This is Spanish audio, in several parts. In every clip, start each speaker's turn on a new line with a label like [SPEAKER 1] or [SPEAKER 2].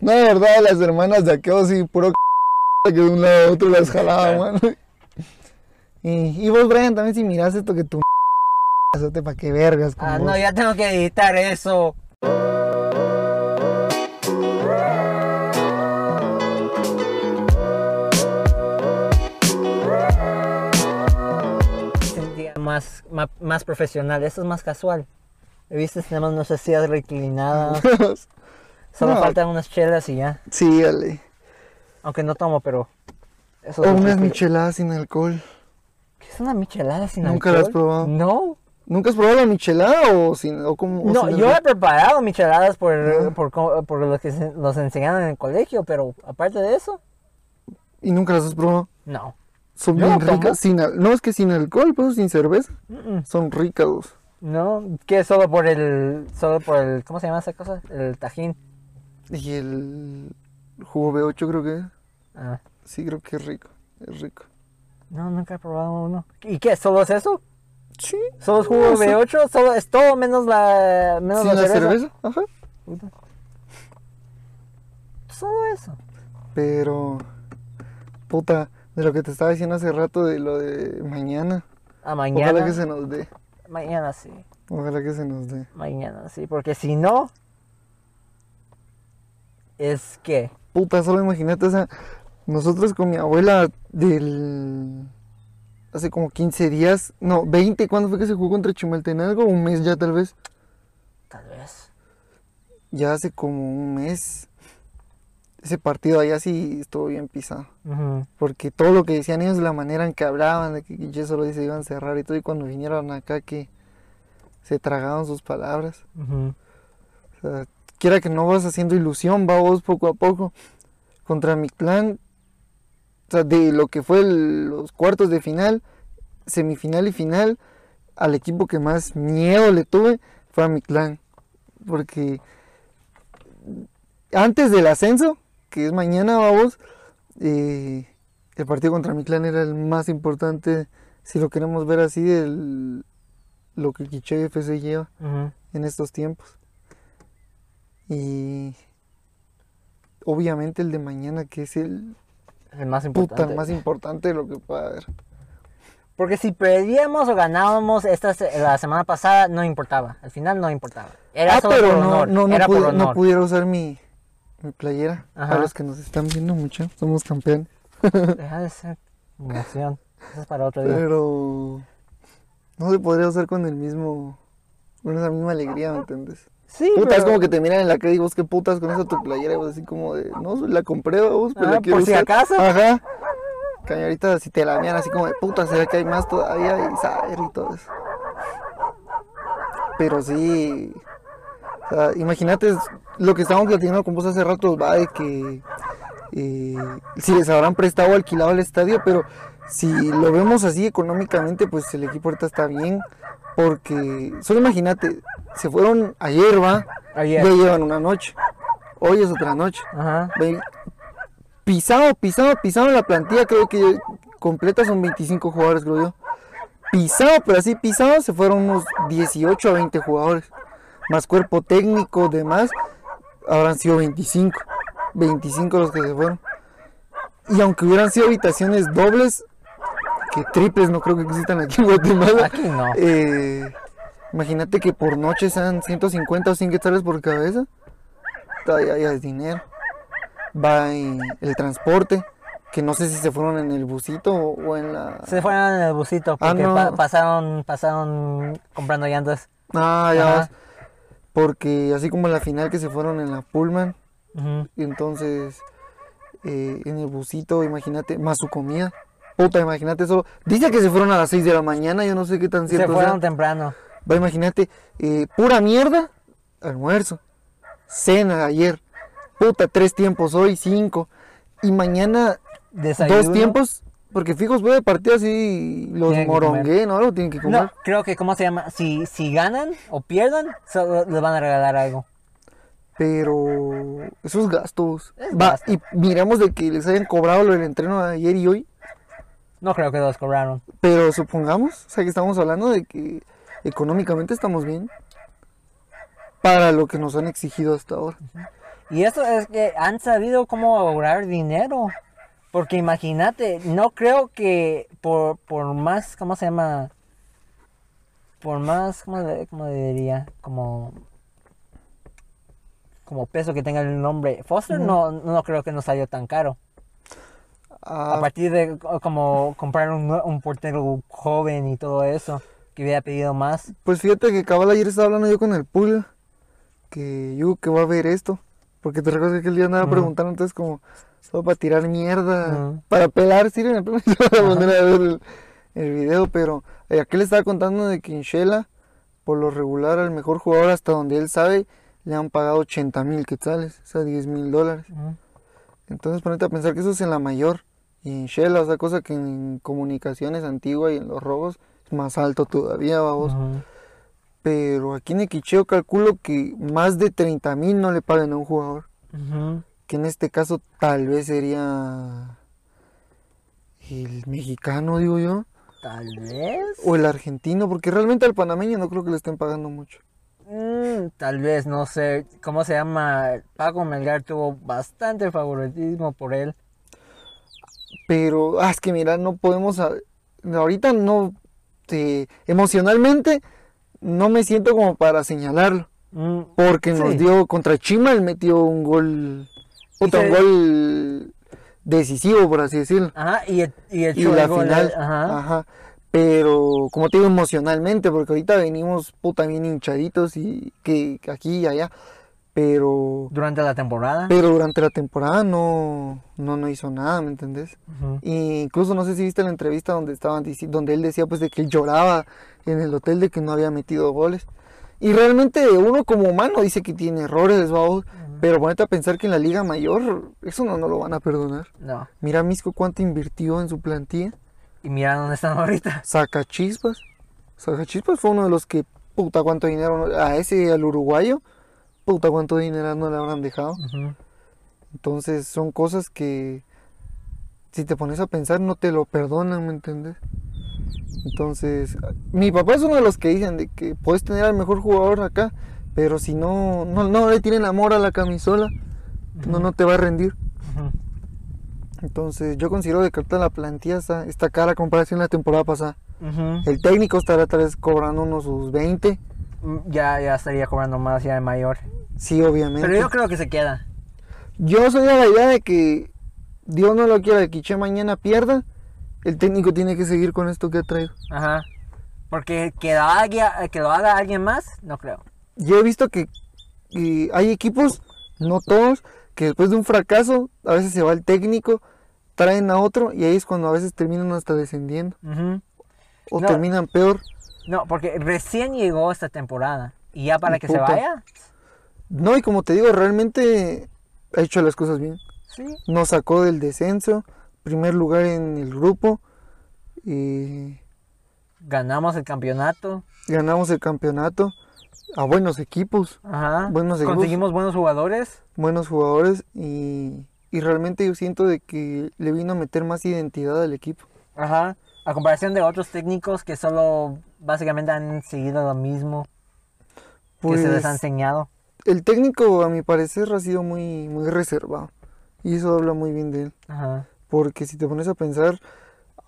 [SPEAKER 1] No, de verdad, las hermanas de aquello sí, puro que de un lado a otro las jalaba, mano. Y, y vos, Brian, también si miras esto que tu azote pa' que vergas. como
[SPEAKER 2] Ah, no, ya tengo que editar eso. Sentía más, más, más profesional, esto es más casual. ¿Viste? Tenemos nuestras sillas reclinadas. Solo
[SPEAKER 1] No.
[SPEAKER 2] faltan unas chelas y ya.
[SPEAKER 1] sí, dale.
[SPEAKER 2] Aunque no tomo, pero. Eso
[SPEAKER 1] O unas micheladas sin alcohol.
[SPEAKER 2] ¿Qué es una michelada sin
[SPEAKER 1] Nunca
[SPEAKER 2] alcohol?
[SPEAKER 1] la has probado.
[SPEAKER 2] No.
[SPEAKER 1] ¿Nunca has probado la michelada o sin o como o
[SPEAKER 2] No,
[SPEAKER 1] sin
[SPEAKER 2] yo he preparado micheladas por,
[SPEAKER 1] Ajá.
[SPEAKER 2] por, por lo que nos enseñaron en el colegio, pero aparte de eso,
[SPEAKER 1] y nunca las has probado.
[SPEAKER 2] no.
[SPEAKER 1] Son
[SPEAKER 2] Yo
[SPEAKER 1] bien
[SPEAKER 2] no
[SPEAKER 1] ricas. Sin al- No es que sin alcohol, pero sin cerveza. Son ricas.
[SPEAKER 2] No, que solo por el, solo por el, ¿cómo se llama esa cosa? El tajín.
[SPEAKER 1] Y el jugo B8 creo que es.
[SPEAKER 2] Ah,
[SPEAKER 1] Sí, creo que es rico. Es rico.
[SPEAKER 2] no, nunca he probado uno. ¿Y qué? ¿Solo es eso?
[SPEAKER 1] Sí.
[SPEAKER 2] ¿Solo es jugo
[SPEAKER 1] No sé.
[SPEAKER 2] B8? ¿Solo es todo menos la, menos
[SPEAKER 1] Sin
[SPEAKER 2] la,
[SPEAKER 1] la
[SPEAKER 2] cerveza?
[SPEAKER 1] cerveza. Ajá.
[SPEAKER 2] Puta. Solo eso.
[SPEAKER 1] Pero. Puta, de lo que te estaba diciendo hace rato de lo de mañana.
[SPEAKER 2] Ah, mañana.
[SPEAKER 1] Ojalá que se nos dé.
[SPEAKER 2] Mañana sí.
[SPEAKER 1] Ojalá que se nos dé.
[SPEAKER 2] Mañana sí, porque si no, es que.
[SPEAKER 1] Puta, solo imagínate, o sea, nosotros con mi abuela del... Hace como 15 días, no, 20, ¿cuándo fue que se jugó contra Chimaltenango? Un mes ya tal vez.
[SPEAKER 2] Tal vez.
[SPEAKER 1] Ya hace como un mes. Ese partido allá sí estuvo bien pisado. Porque todo lo que decían ellos, la manera en que hablaban, de que Guille solo dice iban a cerrar y todo, y cuando vinieron acá que se tragaban sus palabras.
[SPEAKER 2] Ujú.
[SPEAKER 1] O sea, quiera que no vas haciendo ilusión, va vos poco a poco. Contra mi clan, o sea, de lo que fue el- los cuartos de final, semifinal y final, al equipo que más miedo le tuve fue a mi clan. Porque antes del ascenso, que es mañana, vamos, eh, el partido contra mi clan era el más importante, si lo queremos ver así, el, lo que Quiche FC lleva en estos tiempos. Y obviamente el de mañana, que es el
[SPEAKER 2] El más
[SPEAKER 1] puta
[SPEAKER 2] importante.
[SPEAKER 1] más importante de lo que pueda haber.
[SPEAKER 2] Porque si perdíamos o ganábamos esta la semana pasada, no importaba. Al final no importaba. Era
[SPEAKER 1] ah,
[SPEAKER 2] solo
[SPEAKER 1] pero
[SPEAKER 2] por
[SPEAKER 1] no,
[SPEAKER 2] honor.
[SPEAKER 1] no, no,
[SPEAKER 2] Era
[SPEAKER 1] pude-
[SPEAKER 2] por
[SPEAKER 1] no
[SPEAKER 2] honor.
[SPEAKER 1] pudiera usar mi, mi playera.
[SPEAKER 2] Ajá.
[SPEAKER 1] A los que nos están viendo mucho, somos campeones.
[SPEAKER 2] Deja de ser emoción. Eso es para otro día.
[SPEAKER 1] Pero no se podría usar con el mismo, con esa misma alegría, ¿me entiendes?
[SPEAKER 2] Sí,
[SPEAKER 1] Puta,
[SPEAKER 2] pero...
[SPEAKER 1] es como que te miran en la calle y vos qué putas con esa tu playera y vos así como de, no, la compré vos, pero
[SPEAKER 2] Ah,
[SPEAKER 1] la quiero
[SPEAKER 2] por si
[SPEAKER 1] usar".
[SPEAKER 2] acaso.
[SPEAKER 1] Ajá. Que ahorita si te la miran así como de puta, será que hay más todavía y saber y todo eso. Pero sí, o sea, imagínate lo que estábamos platicando con vos hace rato, va de que eh, si les habrán prestado o alquilado el estadio, pero si lo vemos así económicamente, pues el equipo ahorita está bien, porque solo imagínate, se fueron ayer, va,
[SPEAKER 2] Ayer.
[SPEAKER 1] ya llevan una noche, hoy es otra noche.
[SPEAKER 2] Ajá.
[SPEAKER 1] Pisado, pisado, pisado la plantilla, creo que completa son 25 jugadores, creo yo. Pisado, pero así pisado, se fueron unos 18 a 20 jugadores. Más cuerpo técnico, demás, habrán sido 25. 25 los que se fueron. Y aunque hubieran sido habitaciones dobles, que triples no creo que existan aquí en Guatemala.
[SPEAKER 2] Aquí no.
[SPEAKER 1] eh, imagínate que por noche sean 150 o 100 quetzales por cabeza. Todavía ya es dinero. Va en el transporte, que no sé si se fueron en el busito o, en la...
[SPEAKER 2] Se fueron en el busito
[SPEAKER 1] Ah,
[SPEAKER 2] porque
[SPEAKER 1] no.
[SPEAKER 2] pa- pasaron, pasaron comprando llantas.
[SPEAKER 1] Ah, ya vas. Porque así como en la final que se fueron en la Pullman, y entonces eh, en el busito, imagínate, más su comida. Puta, imagínate eso. Dice que se fueron a las 6 de la mañana, yo no sé qué tan
[SPEAKER 2] Se
[SPEAKER 1] cierto
[SPEAKER 2] fueron
[SPEAKER 1] sea.
[SPEAKER 2] temprano.
[SPEAKER 1] Va, imagínate, eh, pura mierda, almuerzo, cena ayer, puta, tres tiempos hoy, cinco, y mañana
[SPEAKER 2] Desayuno.
[SPEAKER 1] dos tiempos, porque fijos voy de partido así, los morongué, ¿no? Algo tienen que comer.
[SPEAKER 2] No, creo que, ¿cómo se llama? Si, si ganan o pierdan, solo les van a regalar algo.
[SPEAKER 1] Pero esos gastos,
[SPEAKER 2] Es
[SPEAKER 1] va,
[SPEAKER 2] gasto.
[SPEAKER 1] y miramos de que les hayan cobrado lo del entreno de ayer y hoy,
[SPEAKER 2] No creo que los cobraron.
[SPEAKER 1] pero supongamos, o sea que estamos hablando de que económicamente estamos bien para lo que nos han exigido hasta ahora.
[SPEAKER 2] Y eso es que han sabido cómo ahorrar dinero. Porque imagínate, no creo que por, por más, ¿cómo se llama? Por más, ¿cómo, le- cómo le diría? Como, como peso que tenga el nombre. Foster no, no creo que nos salió tan caro. A
[SPEAKER 1] Ah,
[SPEAKER 2] partir de co- como comprar un, un portero joven y todo eso, que hubiera pedido más.
[SPEAKER 1] pues fíjate que cabal ayer estaba hablando yo con el Pulga, que yo que va a ver esto, porque te recuerdas que el día andaba
[SPEAKER 2] Ujú.
[SPEAKER 1] preguntando entonces como solo para tirar mierda,
[SPEAKER 2] Ujú.
[SPEAKER 1] para pelar, sí, en el plan, para poner a ver el, el video, pero eh, aquel le estaba contando de que en Shela, por lo regular al mejor jugador hasta donde él sabe, le han pagado 80 mil quetzales, o sea, 10 mil dólares. Entonces ponete a pensar que eso es en la mayor. Y en Shell, o sea, cosa que en comunicaciones antigua y en los robos es más alto todavía, vamos. Pero aquí en Equicheo calculo que más de 30 mil no le pagan a un jugador. Que en este caso tal vez sería el mexicano, digo yo.
[SPEAKER 2] Tal vez.
[SPEAKER 1] O el argentino, porque realmente al panameño no creo que le estén pagando mucho.
[SPEAKER 2] Mm, tal vez, no sé. ¿Cómo se llama? Paco Melgar tuvo bastante favoritismo por él.
[SPEAKER 1] Pero, ah, es que mira, no podemos, ahorita no, te- emocionalmente no me siento como para señalarlo.
[SPEAKER 2] Mm,
[SPEAKER 1] Porque nos dio contra Chima, él metió un gol, un
[SPEAKER 2] se-
[SPEAKER 1] gol decisivo, por así decirlo.
[SPEAKER 2] Ajá, y, el- y
[SPEAKER 1] Y la
[SPEAKER 2] el gol,
[SPEAKER 1] final,
[SPEAKER 2] Ajá.
[SPEAKER 1] ajá. Pero, como te digo, emocionalmente, porque ahorita venimos, puta, bien hinchaditos y que aquí y allá. Pero,
[SPEAKER 2] Durante la temporada.
[SPEAKER 1] pero durante la temporada no, no, no hizo nada, ¿me entendés? Y incluso no sé si viste la entrevista donde estaban donde él decía pues de que él lloraba en el hotel de que no había metido goles. Y realmente uno como humano dice que tiene errores, vamos, pero ponete a pensar que en la liga mayor eso no, no lo van a perdonar.
[SPEAKER 2] No.
[SPEAKER 1] Mira Misco cuánto invirtió en su plantilla.
[SPEAKER 2] Y mira dónde están ahorita.
[SPEAKER 1] Saca Chispas. Saca Chispas fue uno de los que puta cuánto dinero a ese al uruguayo puta cuánto dinero no le habrán dejado. Entonces son cosas que si te pones a pensar no te lo perdonan, ¿me entiendes? Entonces, mi papá es uno de los que dicen de que puedes tener al mejor jugador acá, pero si no no, no le tienen amor a la camisola, no no te va a rendir. Entonces, yo considero de que ahorita la plantilla está, está cara a comparación a la temporada pasada. El técnico estará tal vez cobrando unos sus 20,
[SPEAKER 2] Mm, Ya, ya estaría cobrando más ya de mayor.
[SPEAKER 1] sí, obviamente.
[SPEAKER 2] Pero yo creo que se queda.
[SPEAKER 1] Yo soy de la idea de que Dios no lo quiera, que Quiche mañana pierda, el técnico tiene que seguir con esto que ha traído.
[SPEAKER 2] Ajá. Porque que lo haga, que lo haga alguien más, no creo.
[SPEAKER 1] Yo he visto que, hay equipos, no todos, que después de un fracaso, a veces se va el técnico, traen a otro y ahí es cuando a veces terminan hasta descendiendo
[SPEAKER 2] Ujú.
[SPEAKER 1] o
[SPEAKER 2] No.
[SPEAKER 1] terminan peor.
[SPEAKER 2] No, porque recién llegó esta temporada. Y ya para
[SPEAKER 1] Y
[SPEAKER 2] que se vaya.
[SPEAKER 1] No, y como te digo, realmente ha hecho las cosas bien.
[SPEAKER 2] Sí.
[SPEAKER 1] Nos sacó del descenso, primer lugar en el grupo, y
[SPEAKER 2] Ganamos el campeonato.
[SPEAKER 1] ganamos el campeonato a buenos equipos.
[SPEAKER 2] Ajá.
[SPEAKER 1] Buenos equipos.
[SPEAKER 2] Conseguimos buenos jugadores.
[SPEAKER 1] buenos jugadores y, y realmente yo siento de que le vino a meter más identidad al equipo.
[SPEAKER 2] Ajá. A comparación de otros técnicos que solo básicamente han seguido lo mismo que se les
[SPEAKER 1] Pues
[SPEAKER 2] ha enseñado.
[SPEAKER 1] el técnico a mi parecer ha sido muy, muy reservado y eso habla muy bien de él.
[SPEAKER 2] Ajá.
[SPEAKER 1] Porque si te pones a pensar,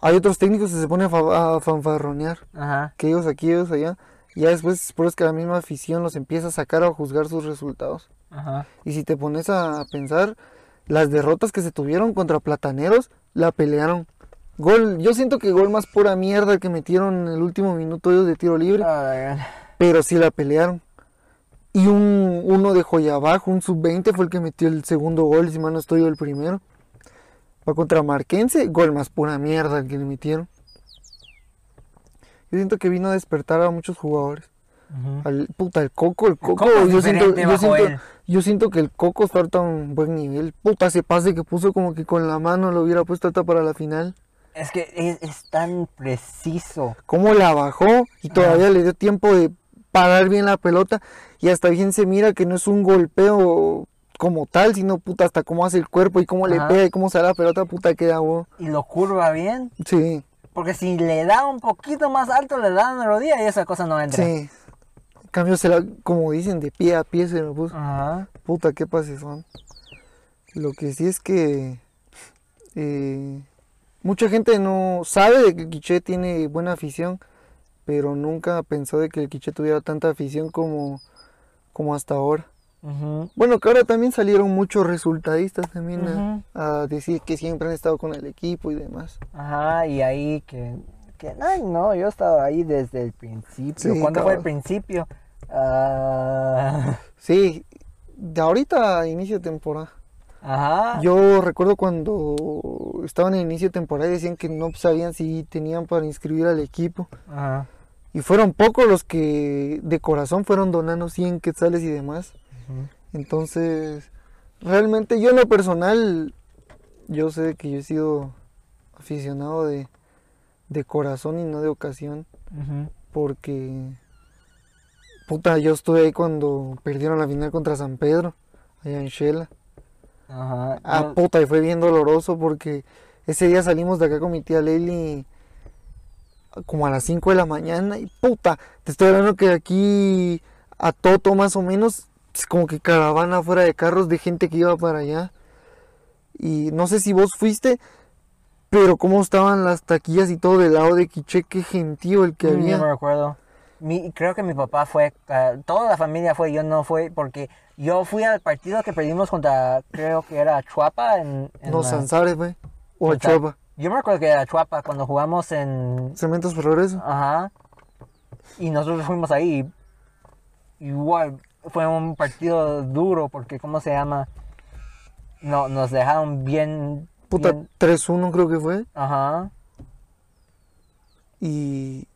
[SPEAKER 1] hay otros técnicos que se ponen a, a fanfarronear,
[SPEAKER 2] Ajá.
[SPEAKER 1] que ellos aquí, ellos allá, y ya después por es que la misma afición los empieza a sacar a juzgar sus resultados.
[SPEAKER 2] Ajá.
[SPEAKER 1] Y si te pones a pensar, las derrotas que se tuvieron contra Plataneros, la pelearon. Gol, yo siento que gol más pura mierda que metieron en el último minuto ellos de tiro libre,
[SPEAKER 2] Ay,
[SPEAKER 1] pero sí la pelearon. Y un uno de joya abajo, un sub-20 fue el que metió el segundo gol, si mal no estoy yo el primero. Va contra Marquense, gol más pura mierda el que le metieron. Yo siento que vino a despertar a muchos jugadores. Al, puta, el Coco, el Coco, yo, siento, yo, siento, yo siento que el Coco está a un buen nivel. Puta, ese pase que puso como que con la mano lo hubiera puesto hasta para la final.
[SPEAKER 2] Es que es, es tan preciso.
[SPEAKER 1] Cómo la bajó y todavía le dio tiempo de parar bien la pelota. Y hasta bien se mira que no es un golpeo como tal, sino puta, hasta cómo hace el cuerpo y cómo le pega y cómo sale la pelota, puta, queda wow.
[SPEAKER 2] Y lo curva bien.
[SPEAKER 1] Sí,
[SPEAKER 2] Porque si le da un poquito más alto, le da una rodilla y esa cosa no entra.
[SPEAKER 1] sí. cambio, se la, como dicen, de pie a pie se lo puso.
[SPEAKER 2] Ajá.
[SPEAKER 1] Puta, qué pases son. Lo que sí es que eh, mucha gente no sabe de que el Quiché tiene buena afición, pero nunca pensó de que el Quiché tuviera tanta afición como, como hasta ahora. Bueno, que ahora también salieron muchos resultadistas también a- decir que siempre han estado con el equipo y demás.
[SPEAKER 2] Ajá, y ahí que, que, ay no, yo estaba ahí desde el principio.
[SPEAKER 1] Sí,
[SPEAKER 2] ¿Cuándo fue el principio? Ah,
[SPEAKER 1] Sí, de ahorita a inicio de temporada.
[SPEAKER 2] Ajá.
[SPEAKER 1] Yo recuerdo cuando estaban en inicio de temporada y decían que no sabían si tenían para inscribir al equipo.
[SPEAKER 2] Ajá.
[SPEAKER 1] Y fueron pocos los que de corazón fueron donando 100 quetzales y demás. Entonces, realmente yo en lo personal, yo sé que yo he sido aficionado de, de corazón y no de ocasión. Porque, puta, yo estuve ahí cuando perdieron la final contra San Pedro, allá en Shela.
[SPEAKER 2] Ajá.
[SPEAKER 1] Ah, puta, y fue bien doloroso porque ese día salimos de acá con mi tía Lely como a las 5 de la mañana y puta, te estoy hablando que aquí a Toto más o menos, es como que caravana fuera de carros de gente que iba para allá. Y no sé si vos fuiste, pero cómo estaban las taquillas y todo del lado de Quiché, qué gentío el que
[SPEAKER 2] Mm,
[SPEAKER 1] había.
[SPEAKER 2] No me recuerdo. Mi, creo que mi papá fue, ah, toda la familia fue, yo no fui, porque yo fui al partido que perdimos contra, creo que era Chuapa en... en
[SPEAKER 1] No,
[SPEAKER 2] la-
[SPEAKER 1] Sanzares, güey. O Achuapa.
[SPEAKER 2] Yo me recuerdo que era Chuapa cuando jugamos en...
[SPEAKER 1] Cementos Progreso.
[SPEAKER 2] Ajá. Y nosotros fuimos ahí. Igual, fue un partido duro porque, ¿cómo se llama? No, nos dejaron bien...
[SPEAKER 1] Puta,
[SPEAKER 2] bien-
[SPEAKER 1] 3-1 creo que fue.
[SPEAKER 2] Ajá.
[SPEAKER 1] Y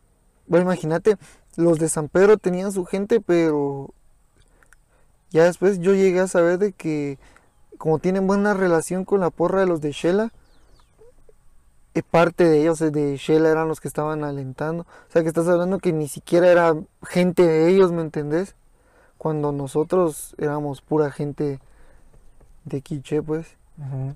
[SPEAKER 1] bueno, imagínate, los de San Pedro tenían su gente, pero ya después yo llegué a saber de que como tienen buena relación con la porra de los de Shela, eh, parte de ellos de Shela eran los que estaban alentando. O sea que estás hablando que ni siquiera era gente de ellos, ¿me entendés? Cuando nosotros éramos pura gente de Quiché, pues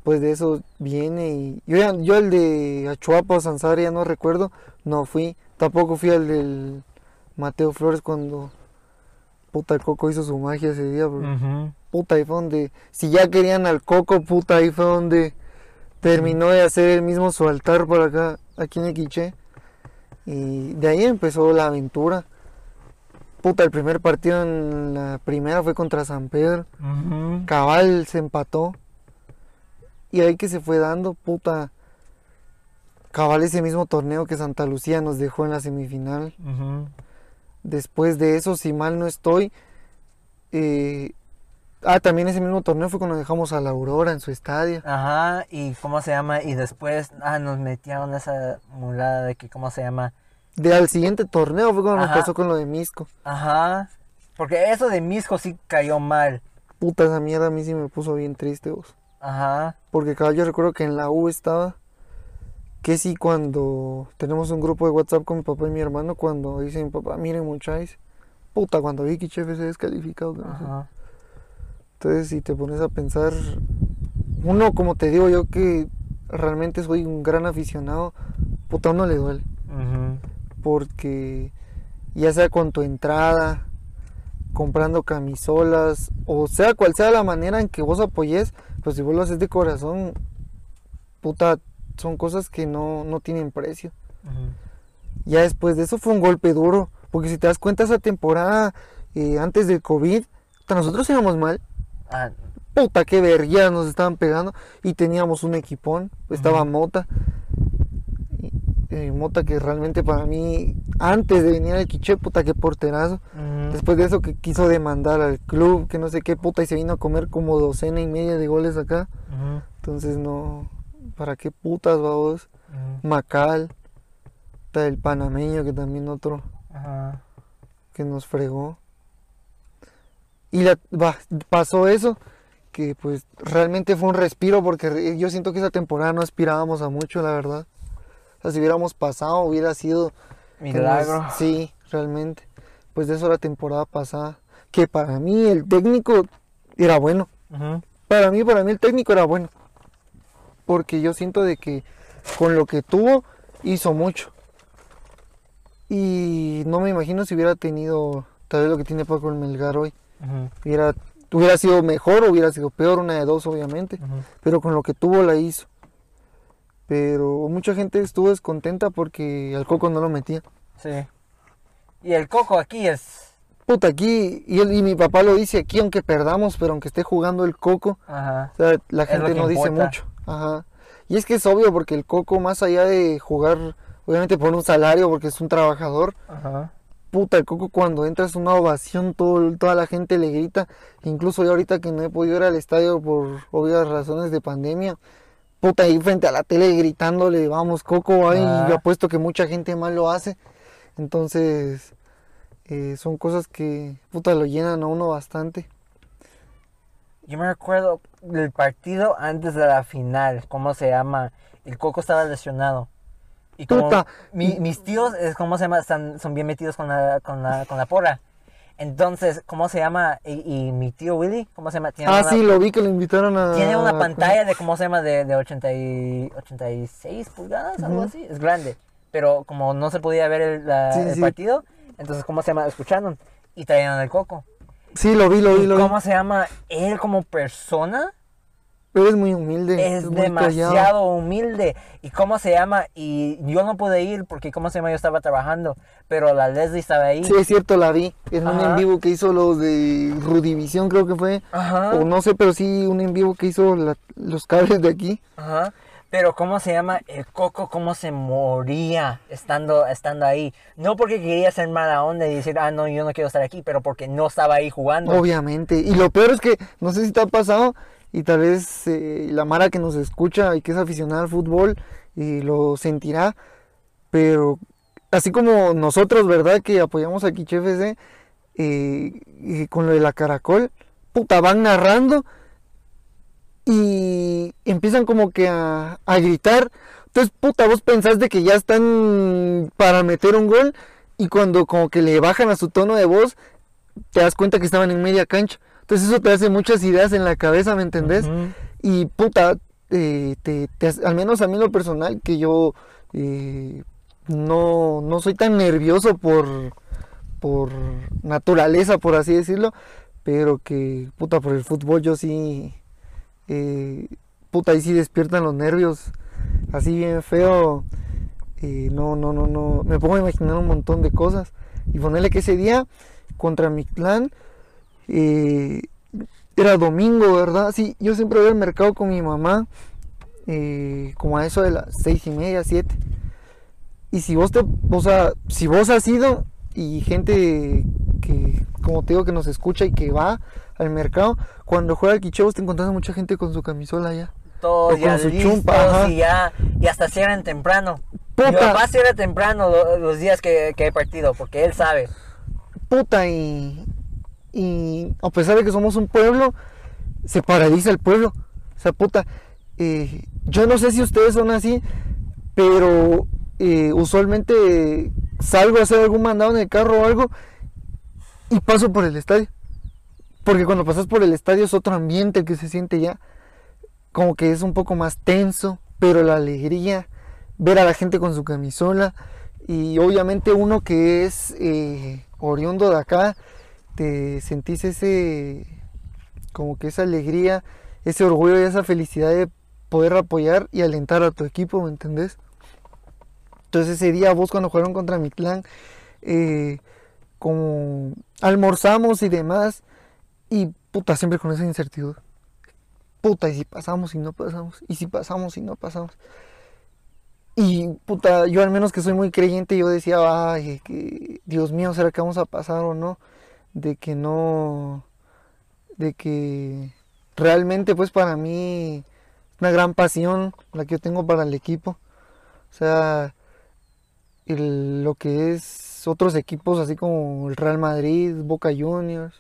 [SPEAKER 1] pues de eso viene y yo, ya- yo el de Achuapa o Sansara ya no recuerdo, no fui, tampoco fui al del Mateo Flores cuando puta el Coco hizo su magia ese día, bro. Puta ahí fue donde, si ya querían al Coco, puta ahí fue donde terminó de hacer el mismo su altar por acá, aquí en el Quiché, y de ahí empezó la aventura. Puta, el primer partido en la primera fue contra San Pedro. Cabal se empató. Y ahí que se fue dando, puta. Cabal ese mismo torneo que Santa Lucía nos dejó en la semifinal. Después de eso, si mal no estoy. eh, ah, también ese mismo torneo fue cuando dejamos a la Aurora en su estadio.
[SPEAKER 2] Ajá, y cómo se llama, y después, ah, nos metieron esa mulada de que, ¿cómo se llama?
[SPEAKER 1] De al siguiente torneo fue cuando
[SPEAKER 2] Ajá.
[SPEAKER 1] nos pasó con lo de Misco.
[SPEAKER 2] Ajá, porque eso de Misco sí cayó mal.
[SPEAKER 1] Puta, esa mierda a mí sí me puso bien triste, vos.
[SPEAKER 2] Ajá,
[SPEAKER 1] Porque yo recuerdo que en la U estaba. Que sí, cuando tenemos un grupo de WhatsApp con mi papá y mi hermano, cuando dice mi papá, miren muchachos, puta, cuando vi que Chef se descalificado. no sé".
[SPEAKER 2] ajá,
[SPEAKER 1] Entonces, si te pones a pensar, uno, como te digo yo, que realmente soy un gran aficionado, puta, a uno le duele. Porque ya sea con tu entrada, comprando camisolas, o sea cual sea la manera en que vos apoyes, pues si vos lo haces de corazón, puta, son cosas que no, no tienen precio. Ya después de eso fue un golpe duro, porque si te das cuenta esa temporada eh, antes del COVID, nosotros íbamos mal,
[SPEAKER 2] Ah,
[SPEAKER 1] puta, qué vergüenza nos estaban pegando, y teníamos un equipón, estaba. Mota, eh, Mota que realmente para mí, antes de venir al Quiché, puta, qué porterazo. Después de eso que quiso demandar al club, que no sé qué puta, y se vino a comer como docena y media de goles acá. Entonces no, ¿para qué putas vamos? Macal, está el panameño que también otro
[SPEAKER 2] ajá,
[SPEAKER 1] que nos fregó. Y la, pasó eso, que pues realmente fue un respiro porque yo siento que esa temporada no aspirábamos a mucho, la verdad. O sea, si hubiéramos pasado hubiera sido nos-
[SPEAKER 2] Milagro.
[SPEAKER 1] sí, realmente. Pues de eso la temporada pasada. Que para mí el técnico era bueno. Para mí, para mí el técnico era bueno. Porque yo siento de que con lo que tuvo hizo mucho. Y no me imagino si hubiera tenido tal vez lo que tiene Paco el Melgar hoy. Hubiera, hubiera sido mejor hubiera sido peor, una de dos obviamente, pero con lo que tuvo la hizo. Pero mucha gente estuvo descontenta porque al Coco no lo metía.
[SPEAKER 2] Sí. Y el coco aquí es.
[SPEAKER 1] Puta, aquí, y, él, y mi papá lo dice aquí, aunque perdamos, pero aunque esté jugando el Coco,
[SPEAKER 2] Ajá.
[SPEAKER 1] o sea, la gente no dice mucho. Ajá. Y es que es obvio porque el Coco, más allá de jugar, obviamente por un salario, porque es un trabajador,
[SPEAKER 2] Ajá.
[SPEAKER 1] puta, el Coco cuando entra es una ovación, todo, toda la gente le grita. Incluso yo ahorita que no he podido ir al estadio por obvias razones de pandemia, puta, ahí frente a la tele gritándole, vamos Coco, ahí
[SPEAKER 2] Ah.
[SPEAKER 1] yo apuesto que mucha gente más lo hace. Entonces, eh, son cosas que, puta, lo llenan a uno bastante.
[SPEAKER 2] Yo me recuerdo del partido antes de la final, ¿cómo se llama? El Coco estaba lesionado. Y como mi- mis tíos, es, ¿cómo se llama? Están, son bien metidos con la, con la, con la porra. Entonces, ¿cómo se llama? Y, y mi tío Willy, ¿cómo se llama? Tiene
[SPEAKER 1] Ah,
[SPEAKER 2] una,
[SPEAKER 1] sí, lo vi que lo invitaron a...
[SPEAKER 2] tiene una pantalla de, ¿cómo se llama? De, de 80 y- 86 pulgadas, algo así. Es grande. Pero como no se podía ver el, la-
[SPEAKER 1] Sí,
[SPEAKER 2] el
[SPEAKER 1] sí.
[SPEAKER 2] partido, entonces, ¿cómo se llama? Escucharon. Y traían el Coco.
[SPEAKER 1] Sí, lo vi, lo vi,
[SPEAKER 2] ¿Y
[SPEAKER 1] lo vi.
[SPEAKER 2] ¿Cómo se llama? Él como persona
[SPEAKER 1] Pero es muy humilde.
[SPEAKER 2] es demasiado humilde. ¿Y cómo se llama? Y yo no pude ir porque, ¿cómo se llama? Yo estaba trabajando, pero la Leslie estaba ahí.
[SPEAKER 1] Sí, es cierto, la vi. En un en vivo que hizo los de Rudivisión, creo que fue.
[SPEAKER 2] Ajá.
[SPEAKER 1] O no sé, pero sí, un en vivo que hizo la- los cables de aquí.
[SPEAKER 2] Ajá. Pero ¿cómo se llama? El Coco, ¿cómo se moría estando, estando ahí? No porque quería ser mala onda y decir, ah, no, yo no quiero estar aquí, pero porque no estaba ahí jugando.
[SPEAKER 1] Obviamente. Y lo peor es que, no sé si te ha pasado, y tal vez eh, la Mara que nos escucha y que es aficionada al fútbol, lo sentirá, pero así como nosotros, ¿verdad? Que apoyamos a Quiche FC, eh, con lo de la Caracol, puta, van narrando y empiezan como que a, a gritar. Entonces, puta, vos pensás de que ya están para meter un gol y cuando como que le bajan a su tono de voz, te das cuenta que estaban en media cancha. Entonces eso te hace muchas ideas en la cabeza, ¿me entendés? Y puta, eh, te, al menos a mí lo personal, que yo eh, no, no soy tan nervioso por, por naturaleza, por así decirlo, pero que puta, por el fútbol yo sí, eh, puta, ahí sí despiertan los nervios, así bien feo. eh, no, no, no, no, me pongo a imaginar un montón de cosas. Y ponerle que ese día contra mi clan eh, era domingo, ¿verdad? Sí, yo siempre voy al mercado con mi mamá, eh, como a eso de las seis y media, siete. Y si vos te, o sea, si vos has ido y gente que, como te digo, que nos escucha y que va al mercado, cuando juega el quiche vos te encontrás a mucha gente con su camisola ya.
[SPEAKER 2] Todos
[SPEAKER 1] O con
[SPEAKER 2] ya
[SPEAKER 1] su
[SPEAKER 2] listos
[SPEAKER 1] chumpa,
[SPEAKER 2] y ya, y hasta cierran temprano. Mi
[SPEAKER 1] Puta.
[SPEAKER 2] papá cierra temprano lo- los días que, que hay partido, porque él sabe.
[SPEAKER 1] puta y, y a pesar de que somos un pueblo, se paraliza el pueblo. O sea, puta, eh, yo no sé si ustedes son así, pero eh, usualmente salgo a hacer algún mandado en el carro o algo y paso por el estadio. Porque cuando pasas por el estadio es otro ambiente que se siente ya como que es un poco más tenso, pero la alegría, ver a la gente con su camisola y obviamente uno que es eh, oriundo de acá, te sentís ese, como que esa alegría, ese orgullo y esa felicidad de poder apoyar y alentar a tu equipo, ¿me entendés? Entonces ese día vos cuando jugaron contra mi clan, eh, como almorzamos y demás, y puta, siempre con esa incertidumbre. Puta, y si pasamos y no pasamos, y si pasamos y no pasamos. Y puta, yo al menos que soy muy creyente, yo decía, ay, que Dios mío, ¿será que vamos a pasar o no? De que no, de que realmente pues para mí es una gran pasión la que yo tengo para el equipo. O sea, lo que es otros equipos así como el Real Madrid, Boca Juniors,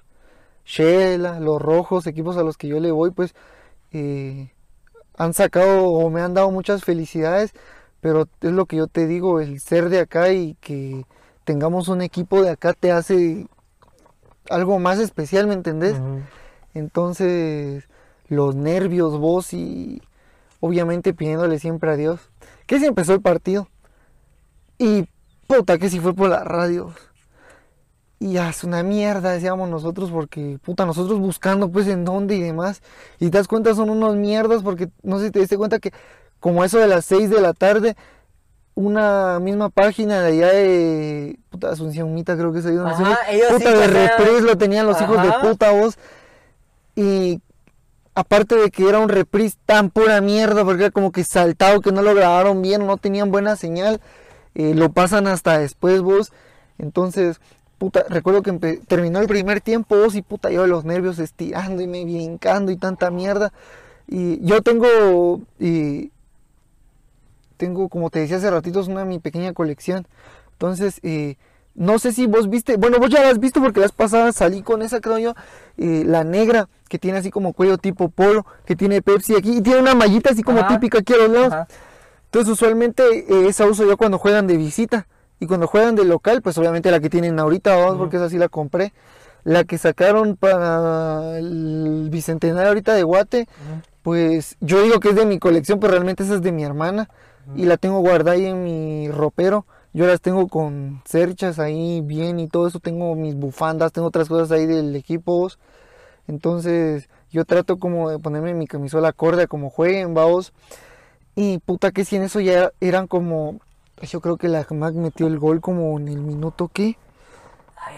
[SPEAKER 1] Shela, los Rojos, equipos a los que yo le voy, pues eh, han sacado o me han dado muchas felicidades, pero es lo que yo te digo, el ser de acá y que tengamos un equipo de acá te hace algo más especial, ¿me entendés? Entonces, los nervios, vos y obviamente pidiéndole siempre a Dios. Que se empezó el partido. Y puta que si fue por la radio. Y es una mierda, decíamos nosotros, porque puta, nosotros buscando pues en dónde y demás. Y te das cuenta, son unos mierdas, porque no sé si te diste cuenta que como eso de las 6 de la tarde, una misma página de allá de puta Asunción Mita, creo que se dio
[SPEAKER 2] Ajá, ellos sí
[SPEAKER 1] puta de lo tenían los hijos de puta vos. Y aparte de que era un reprise tan pura mierda, porque era como que saltado, que no lo grabaron bien, no tenían buena señal, eh, lo pasan hasta después vos. Entonces, puta, recuerdo que terminó el primer tiempo vos y puta, yo los nervios estirando y me brincando y tanta mierda. Y yo tengo, y tengo, como te decía hace ratito, es una de mi pequeña colección. Entonces, eh, no sé si vos viste, bueno, vos ya la has visto porque las pasadas salí con esa, creo yo, eh, la negra, que tiene así como cuello tipo polo, que tiene Pepsi aquí, y tiene una mallita así como
[SPEAKER 2] Ajá.
[SPEAKER 1] típica aquí a los lados.
[SPEAKER 2] Ajá.
[SPEAKER 1] Entonces, usualmente eh, esa uso yo cuando juegan de visita. Y cuando juegan de local, pues obviamente la que tienen ahorita, vamos, porque esa sí la compré. La que sacaron para el bicentenario ahorita de Guate, pues yo digo que es de mi colección, pero realmente esa es de mi hermana. Y la tengo guardada ahí en mi ropero. Yo las tengo con cerchas ahí bien y todo eso. Tengo mis bufandas, tengo otras cosas ahí del equipo. vos. Entonces yo trato como de ponerme mi camisola acorde a como jueguen, vamos. Y puta que si en eso ya eran como... Yo creo que la Mac metió el gol como en el minuto.
[SPEAKER 2] Ay,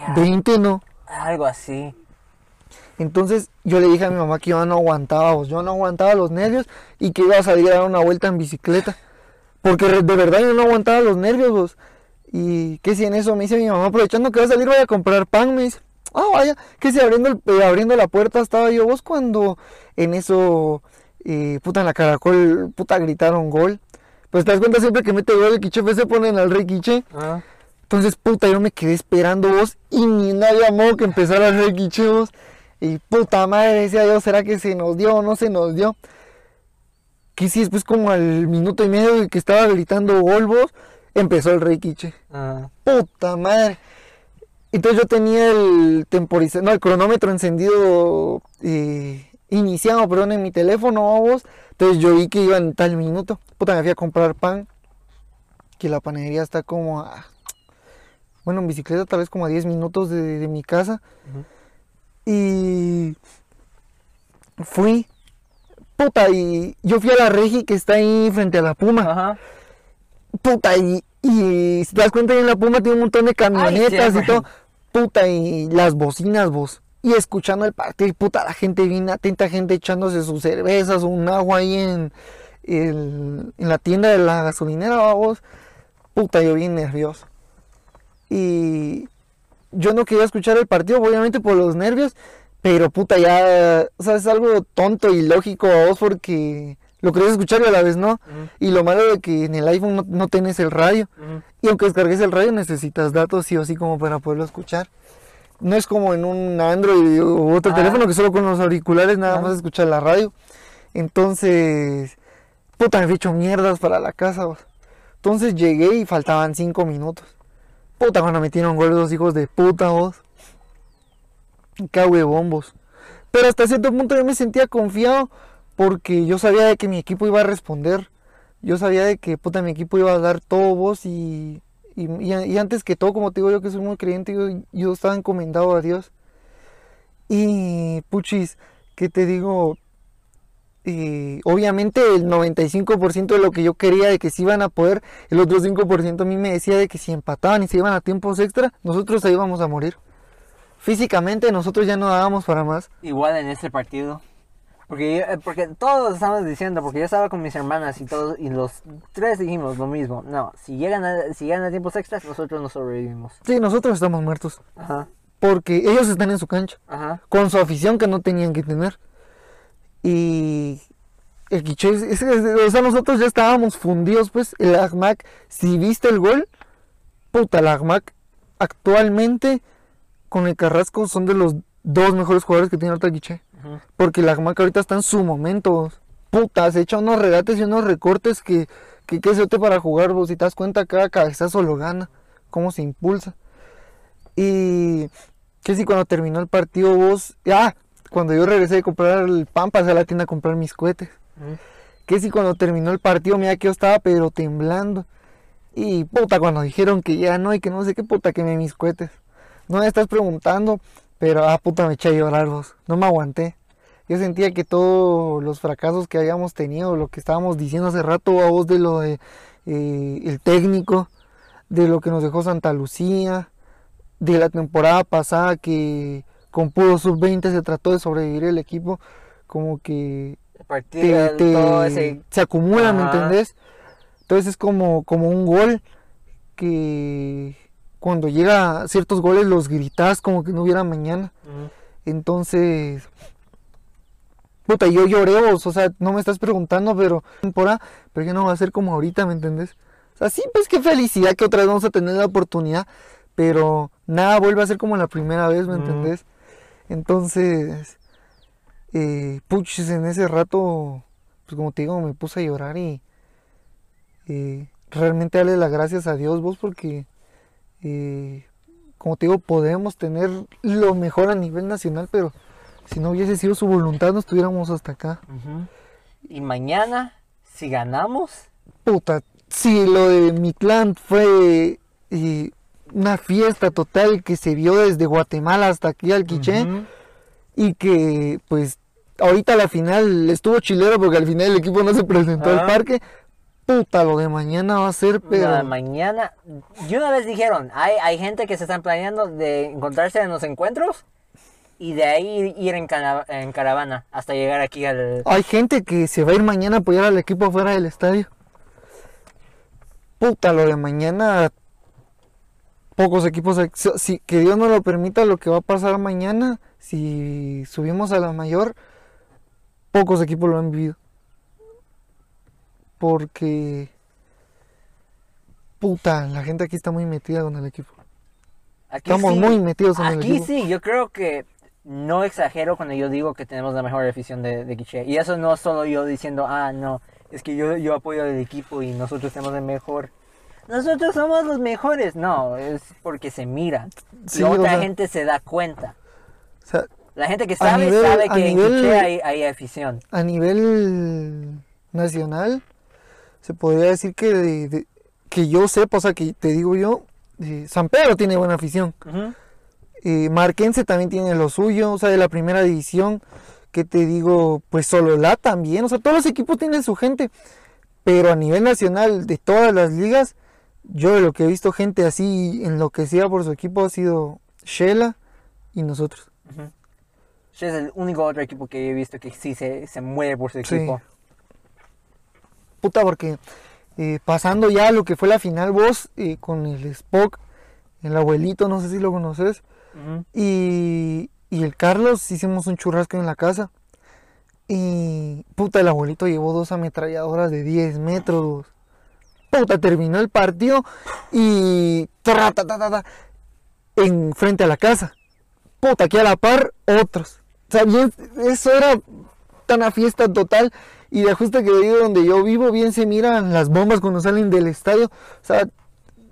[SPEAKER 2] ah,
[SPEAKER 1] 20, ¿no?
[SPEAKER 2] Algo así.
[SPEAKER 1] Entonces yo le dije a mi mamá que yo no aguantaba, vos, yo no aguantaba los nervios y que iba a salir a dar una vuelta en bicicleta. Porque de verdad yo no aguantaba los nervios, vos. Y que si en eso me dice mi mamá, aprovechando que va a salir, voy a comprar pan, me dice. Ah, vaya, que si abriendo, el- eh, abriendo la puerta estaba yo, vos cuando en eso, eh, puta, en la caracol, puta, gritaron gol. Pues te das cuenta siempre que mete gol el quiche, pues se ponen al rey quiche.
[SPEAKER 2] Ah,
[SPEAKER 1] Entonces, puta, yo me quedé esperando vos y ni había modo que empezara el rey quiche vos. Y puta madre, decía yo, ¿será que se nos dio o no se nos dio? Que si después como al minuto y medio que estaba gritando gol vos, empezó el rey quiche.
[SPEAKER 2] ah.
[SPEAKER 1] Puta madre. Entonces yo tenía el temporizador, no, el cronómetro encendido, eh, iniciado, perdón, en mi teléfono, vos. Entonces yo vi que iba en tal minuto. Puta, me fui a comprar pan. Que la panadería está como a, bueno, en bicicleta tal vez como a 10 minutos de, de mi casa. Y fui, puta, y yo fui a la Regi que está ahí frente a la Puma.
[SPEAKER 2] Ajá.
[SPEAKER 1] Puta, y, y si te das cuenta, ahí en la Puma tiene un montón de camionetas y todo. Puta, y las bocinas, vos. Y escuchando el partido, y puta, la gente bien atenta, gente echándose sus cervezas, un agua ahí en, el- en la tienda de la gasolinera, vos. Puta, yo bien nervioso. Y yo no quería escuchar el partido, obviamente por los nervios, pero puta, ya, o sea, es algo tonto y lógico a vos porque lo querías escuchar y a la vez no. Y lo malo de que en el iPhone no, no tenés el radio. Y aunque descargues el radio necesitas datos sí o sí como para poderlo escuchar. No es como en un Android u otro
[SPEAKER 2] Ah.
[SPEAKER 1] teléfono que solo con los auriculares nada
[SPEAKER 2] Ah.
[SPEAKER 1] más escuchas la radio. Entonces, puta, me he hecho mierdas para la casa. Entonces llegué y faltaban cinco minutos. Puta, cuando metieron gol esos hijos de puta vos. Qué bombos. Pero hasta cierto punto yo me sentía confiado porque yo sabía de que mi equipo iba a responder. Yo sabía de que puta mi equipo iba a dar todo vos y, y, antes que todo, como te digo yo que soy muy creyente, yo, yo estaba encomendado a Dios. Y puchis, ¿qué te digo? Eh, obviamente el 95% de lo que yo quería de que se iban a poder, el otro 5% a mí me decía de que si empataban y se iban a tiempos extra, nosotros ahí íbamos a morir. Físicamente nosotros ya no dábamos para más.
[SPEAKER 2] Igual en este partido. Porque, yo- eh, porque todos estamos diciendo, porque yo estaba con mis hermanas y todos, y los tres dijimos lo mismo. No, si llegan a, si llegan a tiempos extras, nosotros no sobrevivimos.
[SPEAKER 1] Sí, nosotros estamos muertos.
[SPEAKER 2] Ajá,
[SPEAKER 1] Porque ellos están en su cancha.
[SPEAKER 2] ajá.
[SPEAKER 1] Con su afición que no tenían que tener. Y el es- o sea, nosotros ya estábamos fundidos, pues. El Agmac, si viste el gol, puta, el Agmac actualmente con el Carrasco son de los dos mejores jugadores que tiene el Quiché. Porque el Agmac ahorita está en su momento. Puta, se echa unos regates y unos recortes que, que, que se para jugar, vos. Si te das cuenta, cada cabezazo lo gana. Cómo se impulsa. Y que si cuando terminó el partido vos... Ah, cuando yo regresé de comprar el pan, pasé a la tienda a comprar mis cohetes. Que si cuando terminó el partido, mira que yo estaba pero temblando. Y puta, cuando dijeron que ya no y que no sé qué puta, que me mis cohetes. no me estás preguntando, pero ah, puta, me eché a llorar vos. No me aguanté. Yo sentía que todos los fracasos que habíamos tenido, lo que estábamos diciendo hace rato a vos de lo de eh, el técnico, de lo que nos dejó Santa Lucía, de la temporada pasada que con puro sub-20 se trató de sobrevivir el equipo, como que te- te-
[SPEAKER 2] ese...
[SPEAKER 1] se acumula, ¿me entendés? Entonces es como, como un gol que cuando llega ciertos goles los gritas como que no hubiera mañana. Entonces, puta, yo lloré, vos, o sea, no me estás preguntando, pero temporada, pero ya no va a ser como ahorita, ¿me entendés? O sea, sí, pues qué felicidad que otra vez vamos a tener la oportunidad, pero nada vuelve a ser como la primera vez, ¿me
[SPEAKER 2] Ujú.
[SPEAKER 1] entendés? Entonces, eh, puches, en ese rato, pues como te digo, me puse a llorar y eh, realmente darle las gracias a Dios, vos, porque, eh, como te digo, podemos tener lo mejor a nivel nacional, pero si no hubiese sido su voluntad, no estuviéramos hasta acá.
[SPEAKER 2] Y mañana, si ganamos,
[SPEAKER 1] Puta, sí, lo de mi clan fue eh, una fiesta total que se vio desde Guatemala hasta aquí al Quiché. Y que pues ahorita la final estuvo chilero porque al final el equipo no se presentó al parque. Puta, lo de mañana va a ser, pero
[SPEAKER 2] La mañana, y una vez dijeron, hay, hay gente que se están planeando de encontrarse en los encuentros y de ahí ir en, cana- en caravana hasta llegar aquí al...
[SPEAKER 1] hay gente que se va a ir mañana a apoyar al equipo afuera del estadio. Puta, lo de mañana pocos equipos, si que Dios nos lo permita lo que va a pasar mañana, si subimos a la mayor, pocos equipos lo han vivido. Porque puta, la gente aquí está muy metida con el equipo.
[SPEAKER 2] Aquí
[SPEAKER 1] Estamos
[SPEAKER 2] sí,
[SPEAKER 1] muy metidos en el
[SPEAKER 2] Aquí
[SPEAKER 1] equipo.
[SPEAKER 2] sí, yo creo que no exagero cuando yo digo que tenemos la mejor afición de, de Quiché. Y eso no solo yo diciendo, ah, no, es que yo, yo apoyo al equipo y nosotros tenemos el mejor. Nosotros somos los mejores. No, es porque se mira.
[SPEAKER 1] Sí,
[SPEAKER 2] y
[SPEAKER 1] o
[SPEAKER 2] otra
[SPEAKER 1] sea-
[SPEAKER 2] gente se da cuenta.
[SPEAKER 1] O sea,
[SPEAKER 2] La gente que sabe,
[SPEAKER 1] nivel-
[SPEAKER 2] sabe que en Quiché hay, hay afición.
[SPEAKER 1] a nivel nacional, se podría decir que, de- de- que yo sepa, o sea, que te digo yo, eh, San Pedro tiene buena afición. Eh, Marquense también tiene lo suyo, o sea, de la primera división, que te digo, pues Sololá también, o sea, todos los equipos tienen su gente, pero a nivel nacional, de todas las ligas, yo de lo que he visto gente así enloquecida por su equipo ha sido Shela y nosotros.
[SPEAKER 2] Ese es el único otro equipo que he visto que sí se, se mueve por su
[SPEAKER 1] Sí.
[SPEAKER 2] equipo.
[SPEAKER 1] Puta, porque eh, pasando ya lo que fue la final vos eh, con el Spock, el abuelito, no sé si lo conoces, y, y el Carlos hicimos un churrasco en la casa. Y puta, el abuelito llevó dos ametralladoras de 10 metros. Puta, terminó el partido y tra, ta, ta, ta, ta, en frente a la casa. Puta, aquí a la par, otros. O sea, bien, eso era una fiesta total. Y de justo que digo donde yo vivo, bien se miran las bombas cuando salen del estadio. O sea,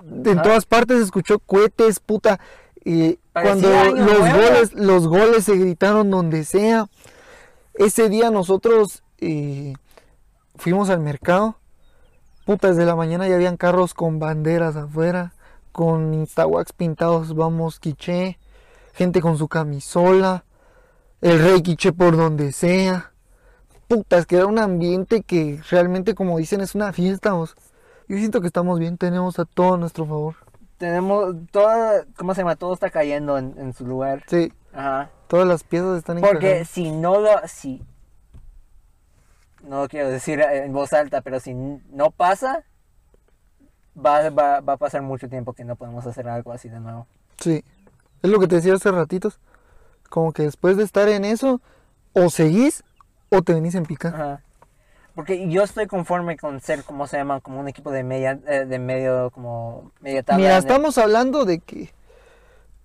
[SPEAKER 1] en todas partes se escuchó cohetes, puta. Y
[SPEAKER 2] Parecía
[SPEAKER 1] cuando los
[SPEAKER 2] Nuevo.
[SPEAKER 1] goles, los goles se gritaron donde sea. Ese día nosotros eh, fuimos al mercado. Puta, desde la mañana ya habían carros con banderas afuera, con Instawax pintados, vamos, quiché, gente con su camisola, el rey quiché por donde sea. Puta, es que era un ambiente que realmente, como dicen, es una fiesta. vos. Yo siento que estamos bien, tenemos a todo a nuestro favor.
[SPEAKER 2] Tenemos todo, ¿cómo se llama? Todo está cayendo en, en su lugar.
[SPEAKER 1] Sí,
[SPEAKER 2] Ajá.
[SPEAKER 1] todas las piezas están
[SPEAKER 2] Porque si no lo, si, no lo quiero decir en voz alta, pero si no pasa, va, va, va a pasar mucho tiempo que no podemos hacer algo así de nuevo.
[SPEAKER 1] Sí, es lo que te decía hace ratitos. Como que después de estar en eso, o seguís o te venís en pica.
[SPEAKER 2] Ajá. Porque yo estoy conforme con ser, ¿cómo se llama? Como un equipo de media, eh, de medio, como media tabla.
[SPEAKER 1] Mira, estamos hablando de que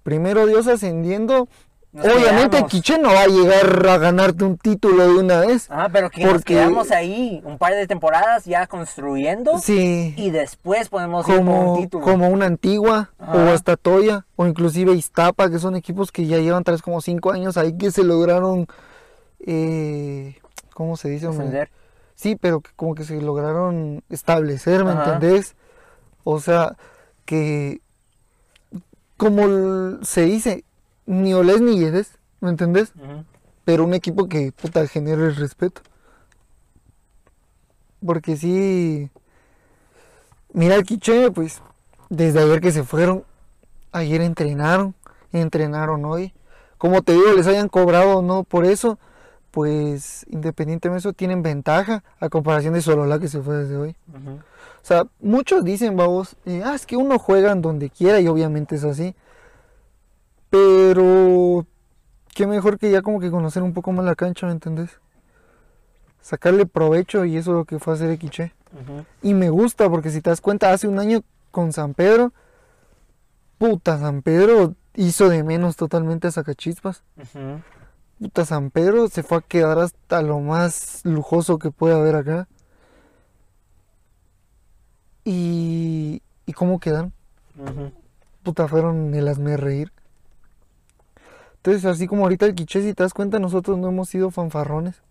[SPEAKER 1] primero Dios ascendiendo.
[SPEAKER 2] Nos
[SPEAKER 1] Obviamente
[SPEAKER 2] quedamos.
[SPEAKER 1] Quiche no va a llegar a ganarte un título de una vez.
[SPEAKER 2] Ajá, pero que nos
[SPEAKER 1] porque-
[SPEAKER 2] quedamos ahí un par de temporadas ya construyendo
[SPEAKER 1] Sí,
[SPEAKER 2] y después podemos ir por un
[SPEAKER 1] como,
[SPEAKER 2] título.
[SPEAKER 1] como una antigua o hasta Toya o inclusive Iztapa, que son equipos que ya llevan vez como cinco años ahí que se lograron, eh, ¿cómo se dice?
[SPEAKER 2] Ascender.
[SPEAKER 1] Sí, pero que como que se lograron establecer, ¿me
[SPEAKER 2] Ajá.
[SPEAKER 1] entendés? O sea, que como se dice, ni olés ni yedes, ¿me entendés? Pero un equipo que, puta, genere el respeto. Porque sí. Mira el Quiche, pues, desde ayer que se fueron, ayer entrenaron, entrenaron hoy. Como te digo, les hayan cobrado o no por eso, pues, independientemente de eso, tienen ventaja a comparación de Solola que se fue desde hoy.
[SPEAKER 2] Ujú.
[SPEAKER 1] O sea, muchos dicen, vamos, eh, ah, es que uno juega en donde quiera y obviamente es así. Pero, qué mejor que ya como que conocer un poco más la cancha, ¿me entendés? Sacarle provecho y eso es lo que fue hacer Equiche.
[SPEAKER 2] Ujú.
[SPEAKER 1] Y me gusta porque si te das cuenta, hace un año con San Pedro, puta, San Pedro hizo de menos totalmente a Sacachispas.
[SPEAKER 2] Ujú.
[SPEAKER 1] Puta, San Pedro se fue a quedar hasta lo más lujoso que puede haber acá. Y, ¿y cómo quedan?
[SPEAKER 2] Ujú.
[SPEAKER 1] Puta, fueron el hazme reír. Entonces, así como ahorita el quiché, si te das cuenta, nosotros no hemos sido fanfarrones.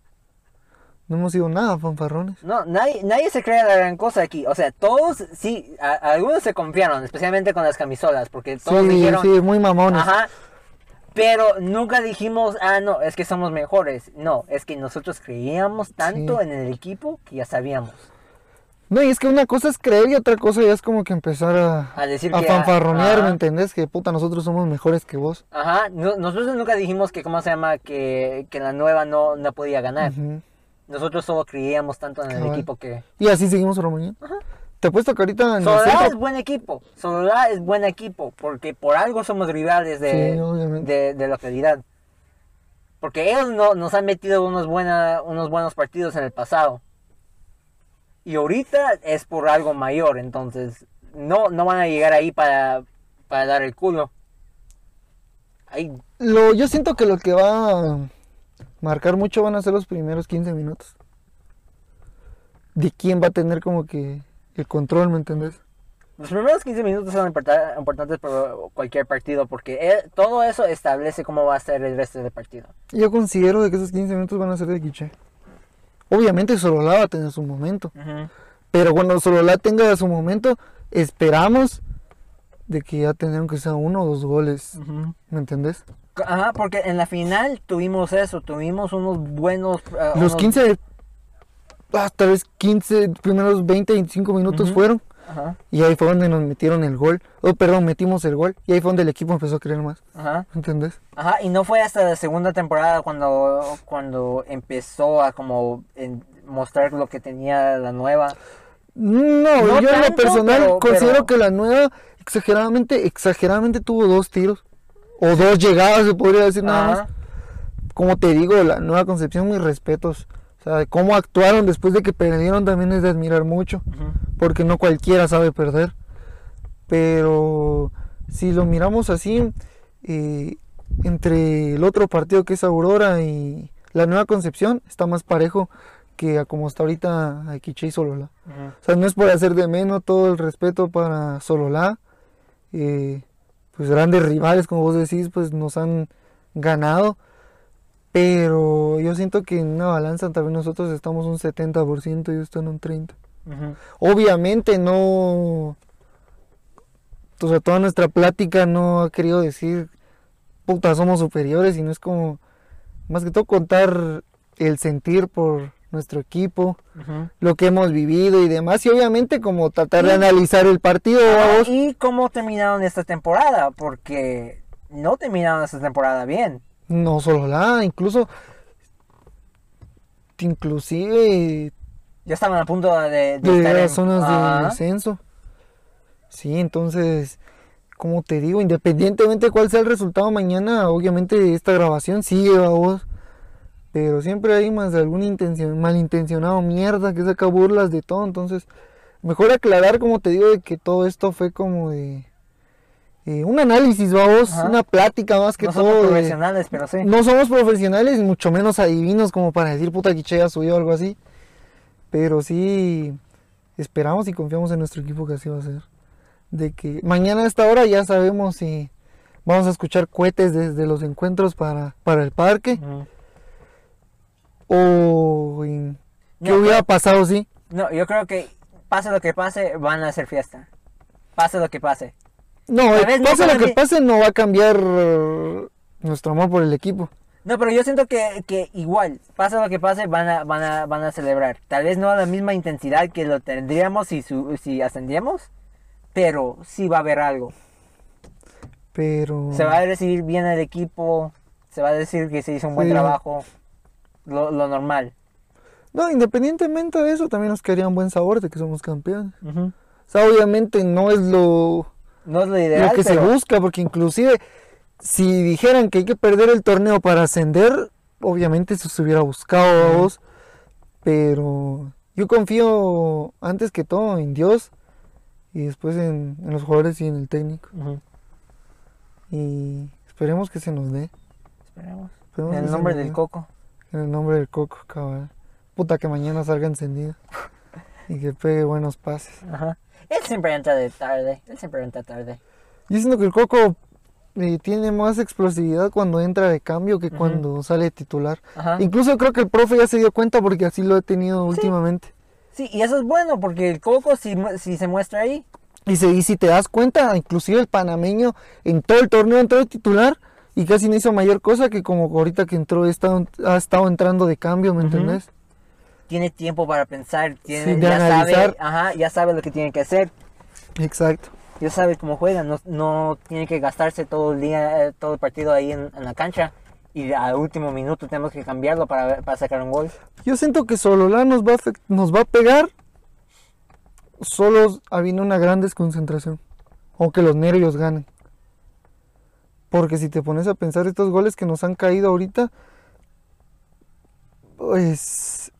[SPEAKER 1] No hemos sido nada fanfarrones.
[SPEAKER 2] No, nadie, nadie se cree la gran cosa aquí. O sea, todos, sí, a- algunos se confiaron, especialmente con las camisolas, porque todos
[SPEAKER 1] sí,
[SPEAKER 2] dijeron,
[SPEAKER 1] sí, muy mamones.
[SPEAKER 2] ajá, pero nunca dijimos, ah, no, es que somos mejores. No, es que nosotros creíamos tanto
[SPEAKER 1] Sí.
[SPEAKER 2] en el equipo que ya sabíamos.
[SPEAKER 1] No, y es que una cosa es creer y otra cosa ya es como que empezar a,
[SPEAKER 2] A decir
[SPEAKER 1] a
[SPEAKER 2] que,
[SPEAKER 1] fanfarronear,
[SPEAKER 2] ajá.
[SPEAKER 1] ¿me entendés? Que puta, nosotros somos mejores que vos.
[SPEAKER 2] Ajá, no- nosotros nunca dijimos que, ¿cómo se llama? Que, que la nueva no, no podía ganar. Nosotros solo creíamos tanto en el equipo que...
[SPEAKER 1] Y así seguimos la mañana. Te apuesto que ahorita en el
[SPEAKER 2] Solá es
[SPEAKER 1] centro...
[SPEAKER 2] buen equipo, Solá es buen equipo, porque por algo somos rivales de,
[SPEAKER 1] Sí,
[SPEAKER 2] de, de localidad. Porque ellos no, nos han metido unos, buena, unos buenos partidos en el pasado. Y ahorita es por algo mayor, entonces no, no van a llegar ahí para, para dar el culo. Ahí,
[SPEAKER 1] Lo, yo siento que lo que va a marcar mucho van a ser los primeros 15 minutos. De quién va a tener como que el control, ¿me entendés?
[SPEAKER 2] los primeros 15 minutos son importa- importantes por cualquier partido, porque eh, todo eso establece cómo va a ser el resto del partido.
[SPEAKER 1] Yo considero de que esos 15 minutos van a ser de quiche. Obviamente Sololá va a tener su momento.
[SPEAKER 2] Ujú.
[SPEAKER 1] Pero cuando Sololá tenga su momento, esperamos de que ya tendrán que ser uno o dos goles. ¿Me entendés?
[SPEAKER 2] Ajá, porque en la final tuvimos eso, tuvimos unos buenos... eh,
[SPEAKER 1] Los
[SPEAKER 2] unos-
[SPEAKER 1] 15, ah, tal vez 15, primeros 20, 25 minutos fueron.
[SPEAKER 2] Ajá,
[SPEAKER 1] Y ahí fue donde nos metieron el gol. Oh, perdón, metimos el gol. Y ahí fue donde el equipo empezó a creer más.
[SPEAKER 2] ajá,
[SPEAKER 1] ¿Entendés?
[SPEAKER 2] ajá, y no fue hasta la segunda temporada cuando, cuando empezó a como en- mostrar lo que tenía la nueva.
[SPEAKER 1] No,
[SPEAKER 2] No
[SPEAKER 1] yo en lo personal
[SPEAKER 2] pero-
[SPEAKER 1] considero
[SPEAKER 2] pero-
[SPEAKER 1] que la nueva exageradamente, exageradamente tuvo dos tiros. O dos llegadas, se podría decir nada más. Como te digo, la nueva concepción, mis respetos. O sea, de cómo actuaron después de que perdieron también es de admirar mucho. Porque no cualquiera sabe perder. Pero si lo miramos así, eh, entre el otro partido que es Aurora y la nueva concepción, está más parejo que a como está ahorita a Quiche y Solola. O sea, no es por hacer de menos todo el respeto para Sololá. eh, pues grandes rivales, como vos decís, pues nos han ganado. Pero yo siento que en una balanza también nosotros estamos un 70% y ellos están un 30%.
[SPEAKER 2] Ujú.
[SPEAKER 1] Obviamente no... O sea, toda nuestra plática no ha querido decir, puta, somos superiores, sino es como, más que todo contar el sentir por nuestro equipo, lo que hemos vivido y demás, y obviamente como tratar de
[SPEAKER 2] Y-
[SPEAKER 1] analizar el partido,
[SPEAKER 2] y cómo terminaron esta temporada, porque no terminaron esta temporada bien.
[SPEAKER 1] No solo la, incluso, inclusive
[SPEAKER 2] Ya estaban a punto de, de
[SPEAKER 1] de
[SPEAKER 2] estar en-
[SPEAKER 1] zonas de descenso. Sí, entonces, como te digo, independientemente de cuál sea el resultado mañana, obviamente esta grabación sigue a vos. Pero siempre hay más de algún intención, malintencionado mierda que saca burlas de todo. Entonces, mejor aclarar, como te digo, de que todo esto fue como de eh, un análisis, vamos,
[SPEAKER 2] Ajá.
[SPEAKER 1] una plática más que
[SPEAKER 2] no somos
[SPEAKER 1] todo. de-
[SPEAKER 2] profesionales, pero sí.
[SPEAKER 1] no somos profesionales, mucho menos adivinos como para decir puta quiche ya subió o algo así. Pero sí esperamos y confiamos en nuestro equipo que así va a ser. De que mañana a esta hora ya sabemos si vamos a escuchar cohetes desde los encuentros para, para el parque o en- qué
[SPEAKER 2] No,
[SPEAKER 1] hubiera
[SPEAKER 2] pero-
[SPEAKER 1] pasado si.
[SPEAKER 2] No, yo creo que pase lo que pase, van a hacer fiesta. Pase lo que pase.
[SPEAKER 1] No, eh,
[SPEAKER 2] no
[SPEAKER 1] pase lo que pase, no va a cambiar nuestro amor por el equipo.
[SPEAKER 2] No, pero yo siento que, que igual, pase lo que pase, van a, van, a, van a celebrar. Tal vez no a la misma intensidad que lo tendríamos si, su- si ascendíamos, pero sí va a haber algo.
[SPEAKER 1] Pero.
[SPEAKER 2] Se va a recibir bien el equipo, se va a decir que se hizo un buen
[SPEAKER 1] Sí.
[SPEAKER 2] trabajo, lo, lo normal.
[SPEAKER 1] No, independientemente de eso, también nos quedaría un buen sabor de que somos campeones. O sea, obviamente no es lo,
[SPEAKER 2] No es lo
[SPEAKER 1] lo
[SPEAKER 2] ideal,
[SPEAKER 1] que se busca, porque inclusive si dijeran que hay que perder el torneo para ascender, obviamente se hubiera buscado a vos. Pero yo confío antes que todo en Dios y después en, en los jugadores y en el técnico. Y esperemos que se nos dé.
[SPEAKER 2] Esperemos.
[SPEAKER 1] Esperemos
[SPEAKER 2] En el nombre del
[SPEAKER 1] dé.
[SPEAKER 2] coco.
[SPEAKER 1] En el nombre del coco, cabal. Puta que mañana salga encendido. y que pegue buenos pases.
[SPEAKER 2] Ajá. Él siempre entra de tarde, él siempre entra tarde.
[SPEAKER 1] Yo siento que el coco eh, tiene más explosividad cuando entra de cambio que cuando sale de titular.
[SPEAKER 2] Ajá.
[SPEAKER 1] Incluso creo que el profe ya se dio cuenta porque así lo he tenido últimamente.
[SPEAKER 2] Sí, y eso es bueno porque el coco si, si se muestra ahí,
[SPEAKER 1] Y, se- y si te das cuenta, inclusive el panameño en todo el torneo entró de titular y casi no hizo mayor cosa que como ahorita que entró estado, ha estado entrando de cambio, ¿me
[SPEAKER 2] Ujú.
[SPEAKER 1] entendés?
[SPEAKER 2] Tiene tiempo para pensar, tiene,
[SPEAKER 1] Sí,
[SPEAKER 2] ya sabe, ajá, ya sabe lo que tiene que hacer,
[SPEAKER 1] Exacto.
[SPEAKER 2] ya sabe cómo juega, no, no tiene que gastarse todo el día, eh, todo el partido ahí en, en la cancha y al último minuto tenemos que cambiarlo para, para sacar un gol.
[SPEAKER 1] Yo siento que Sololá nos va a, nos va a pegar solo habiendo una gran desconcentración o que los nervios ganen. Porque si te pones a pensar estos goles que nos han caído ahorita, pues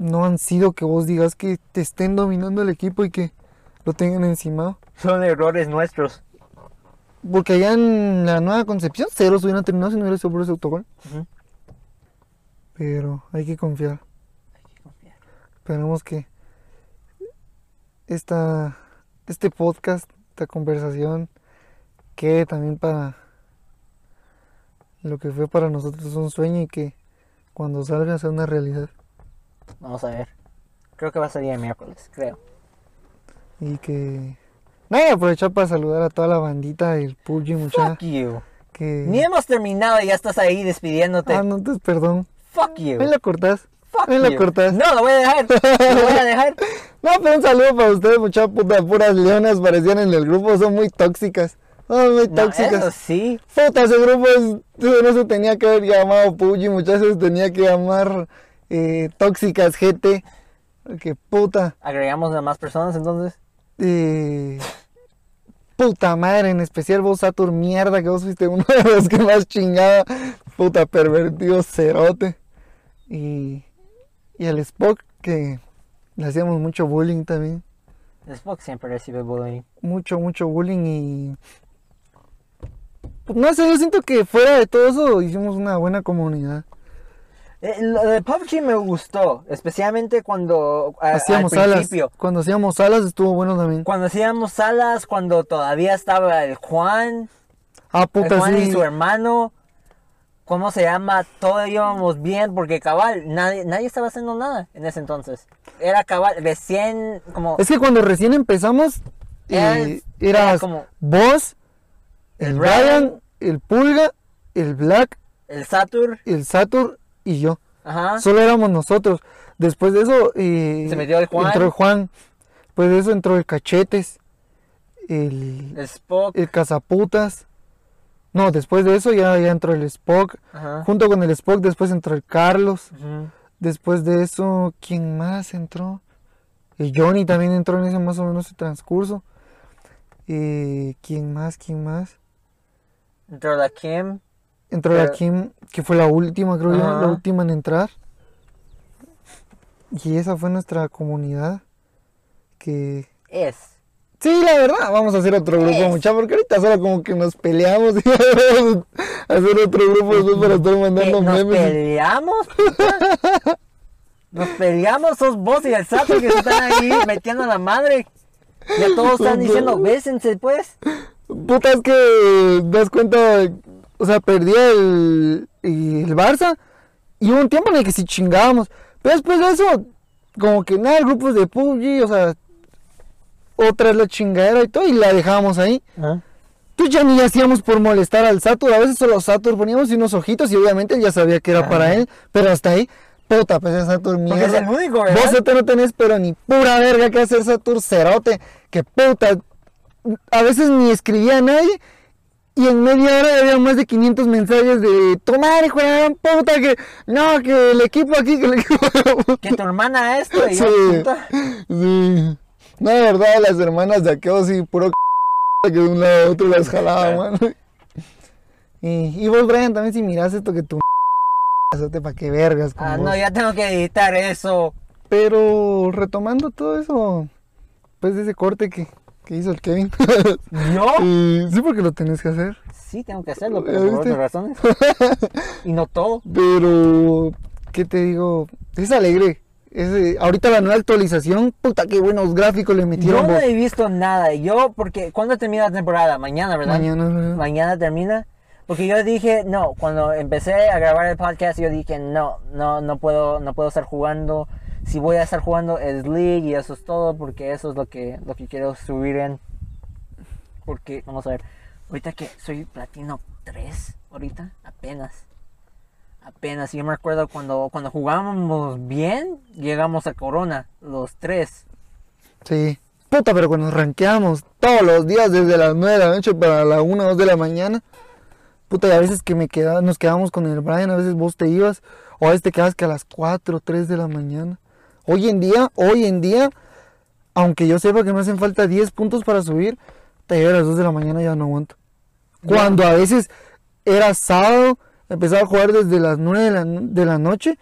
[SPEAKER 1] no han sido que vos digas que te estén dominando el equipo y que lo tengan encima.
[SPEAKER 2] Son errores nuestros.
[SPEAKER 1] Porque allá en la nueva concepción, ceros hubieran terminado si no hubiera sido por ese autogol. Pero hay que confiar. Esperemos que esta, este podcast, esta conversación, quede también para lo que fue para nosotros un sueño y que cuando salga sea una realidad.
[SPEAKER 2] Vamos a ver. Creo que va a salir el miércoles, creo.
[SPEAKER 1] Y que... Nada, y aprovechar para saludar a toda la bandita del PUBG, mucha
[SPEAKER 2] Fuck you.
[SPEAKER 1] que...
[SPEAKER 2] Ni hemos terminado y ya estás ahí despidiéndote.
[SPEAKER 1] Ah, no, entonces perdón.
[SPEAKER 2] Fuck you.
[SPEAKER 1] Ahí la cortás.
[SPEAKER 2] Fuck
[SPEAKER 1] la
[SPEAKER 2] you.
[SPEAKER 1] cortás.
[SPEAKER 2] No, lo voy a dejar. Lo voy a dejar.
[SPEAKER 1] No, pero un saludo para ustedes, mucha puta, puras leonas parecían en el grupo, son muy tóxicas. Son muy
[SPEAKER 2] No,
[SPEAKER 1] tóxicas.
[SPEAKER 2] eso sí.
[SPEAKER 1] Puta, ese grupo es- no se tenía que haber llamado Puji, muchachos, tenía que llamar eh, Tóxicas GT. Que puta,
[SPEAKER 2] Agregamos a más personas entonces.
[SPEAKER 1] eh, puta madre, en especial vos, Satur, mierda, que vos fuiste uno de los que más chingaba. Puta, pervertido, cerote. Y, y al Spock, que le hacíamos mucho bullying también.
[SPEAKER 2] Spock siempre recibe bullying.
[SPEAKER 1] mucho, mucho bullying y... No sé, yo siento que fuera de todo eso hicimos una buena comunidad.
[SPEAKER 2] Eh, lo de PUBG me gustó, especialmente cuando a-
[SPEAKER 1] Hacíamos
[SPEAKER 2] al
[SPEAKER 1] salas.
[SPEAKER 2] principio.
[SPEAKER 1] Cuando hacíamos salas estuvo bueno también.
[SPEAKER 2] Cuando hacíamos salas, cuando todavía estaba el Juan,
[SPEAKER 1] Ah,
[SPEAKER 2] el
[SPEAKER 1] puta,
[SPEAKER 2] Juan y su hermano. ¿Cómo se llama? Todos íbamos bien porque cabal, nadie, nadie estaba haciendo nada en ese entonces. Era cabal, recién como...
[SPEAKER 1] Es que cuando recién empezamos,
[SPEAKER 2] Era-
[SPEAKER 1] eh,
[SPEAKER 2] era
[SPEAKER 1] eras
[SPEAKER 2] como-
[SPEAKER 1] vos, el
[SPEAKER 2] El
[SPEAKER 1] Brian,
[SPEAKER 2] Brian.
[SPEAKER 1] el Pulga, el Black,
[SPEAKER 2] El Satur,
[SPEAKER 1] el Satur y yo.
[SPEAKER 2] ajá.
[SPEAKER 1] Solo éramos nosotros. Después de eso eh,
[SPEAKER 2] Se metió el Juan.
[SPEAKER 1] entró el Juan. Después de eso entró el Cachetes, el,
[SPEAKER 2] El Spock,
[SPEAKER 1] el Cazaputas. No, después de eso ya, ya entró el Spock.
[SPEAKER 2] ajá.
[SPEAKER 1] Junto con el Spock después entró el Carlos. Después de eso, ¿quién más entró? El Johnny también entró en ese más o menos ese transcurso. Eh, ¿Quién más? ¿Quién más?
[SPEAKER 2] Entró la Kim,
[SPEAKER 1] Entró la Kim, que fue la última, creo yo, la última en entrar. Y esa fue nuestra comunidad. Que...
[SPEAKER 2] es.
[SPEAKER 1] Sí, la verdad, vamos a hacer otro grupo,
[SPEAKER 2] Es.
[SPEAKER 1] mucha, porque ahorita solo como que nos peleamos y vamos a hacer otro grupo después para estar
[SPEAKER 2] ¿Qué,
[SPEAKER 1] mandando
[SPEAKER 2] ¿Nos
[SPEAKER 1] memes.
[SPEAKER 2] peleamos? puta? Nos peleamos, sos vos y el Satur que están ahí metiendo a la madre. Ya todos están diciendo, bésense pues.
[SPEAKER 1] Puta, es que das cuenta, o sea, perdía el, el Barça y hubo un tiempo en el que sí chingábamos. Pero después de eso, como que nada, grupos de PUBG, o sea, otra es la chingadera y todo, y la dejábamos ahí. Entonces ya ni hacíamos por molestar al Satur. A veces solo Satur poníamos unos ojitos y obviamente él ya sabía que era para
[SPEAKER 2] Ajá.
[SPEAKER 1] él. Pero hasta ahí, puta, pues ese Satur
[SPEAKER 2] Porque es
[SPEAKER 1] mierda.
[SPEAKER 2] el único, ¿verdad?
[SPEAKER 1] Vos no tenés pero ni pura verga que hacer Satur cerote. Que puta, a veces ni escribía a nadie. Y en media hora había más de 500 mensajes de tomar, hijo de puta, que no, que el equipo aquí, que el equipo
[SPEAKER 2] Que tu hermana esto y
[SPEAKER 1] Sí.
[SPEAKER 2] puta.
[SPEAKER 1] Sí. No, de verdad, las hermanas de aquello sí, puro c- que de un lado a otro las jalaba, mano. Y, y vos, Brian, también si miras esto que tu para que vergas. como
[SPEAKER 2] Ah,
[SPEAKER 1] vos.
[SPEAKER 2] no, ya tengo que editar eso.
[SPEAKER 1] Pero retomando todo eso, pues ese corte que, que hizo el Kevin.
[SPEAKER 2] ¿Yo?
[SPEAKER 1] Y sí, porque lo tenés que hacer.
[SPEAKER 2] Sí, tengo que hacerlo,
[SPEAKER 1] ¿Ya
[SPEAKER 2] pero por
[SPEAKER 1] viste?
[SPEAKER 2] otras razones. Y no todo.
[SPEAKER 1] Pero, ¿qué te digo? Es alegre. Es, eh, ahorita la nueva actualización, puta, qué buenos gráficos le
[SPEAKER 2] Yo
[SPEAKER 1] metieron.
[SPEAKER 2] no
[SPEAKER 1] vos.
[SPEAKER 2] he visto nada. Yo, porque, ¿cuándo termina la temporada? Mañana, ¿verdad?
[SPEAKER 1] Mañana, ¿verdad?
[SPEAKER 2] Mañana termina. Porque yo dije, no, cuando empecé a grabar el podcast, yo dije, no, no, no puedo, no puedo estar jugando. Si voy a estar jugando es League y eso es todo, porque eso es lo que, lo que quiero subir en. Porque, vamos a ver, ahorita que soy platino 3, ahorita, apenas. Apenas, yo me acuerdo cuando, cuando jugábamos bien, llegamos a Corona, los tres.
[SPEAKER 1] Sí. Puta, pero cuando ranqueamos todos los días desde las 9 de la noche para la 1 o 2 de la mañana. Puta, y a veces que me queda, nos quedamos con el Brian, a veces vos te ibas, o a veces te quedas que a las 4 o 3 de la mañana. Hoy en día, hoy en día, aunque yo sepa que me hacen falta 10 puntos para subir, te llevo a las 2 de la mañana ya no aguanto. Cuando a veces era sábado, empezaba a jugar desde las 9 de la, de la noche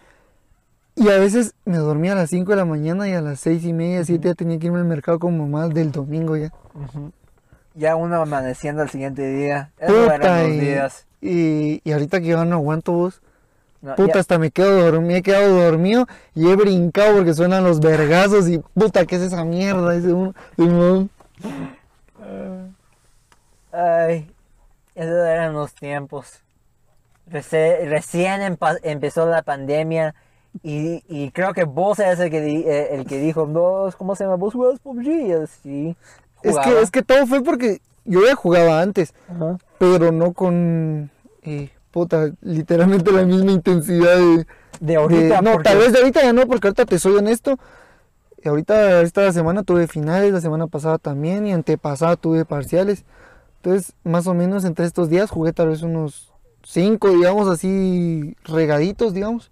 [SPEAKER 1] y a veces me dormía a las 5 de la mañana y a las 6 y media, 7 ya tenía que irme al mercado como más del domingo ya.
[SPEAKER 2] Ya uno amaneciendo al siguiente día.
[SPEAKER 1] Puta, y,
[SPEAKER 2] días.
[SPEAKER 1] y, y ahorita que yo no aguanto vos,
[SPEAKER 2] No,
[SPEAKER 1] puta,
[SPEAKER 2] ya-
[SPEAKER 1] hasta me quedo dormido, he quedado dormido y he brincado porque suenan los vergazos y puta, ¿qué es esa mierda? Dice uno, Simón.
[SPEAKER 2] Ay, esos eran los tiempos. Recién empezó la pandemia y, y creo que vos eres el que, di- eh, el que dijo, vos, ¿cómo se llama? ¿Vos jugabas PUBG? Y yo, sí.
[SPEAKER 1] Es que, es que todo fue porque yo ya jugaba antes,
[SPEAKER 2] Ajá.
[SPEAKER 1] pero no con, eh, puta, literalmente la misma intensidad de...
[SPEAKER 2] De ahorita,
[SPEAKER 1] de- no,
[SPEAKER 2] porque-
[SPEAKER 1] tal vez de ahorita ya no, porque ahorita te soy honesto. Ahorita esta semana tuve finales, la semana pasada también y antepasada tuve parciales. Entonces, más o menos entre estos días jugué tal vez unos 5, digamos así, regaditos, digamos.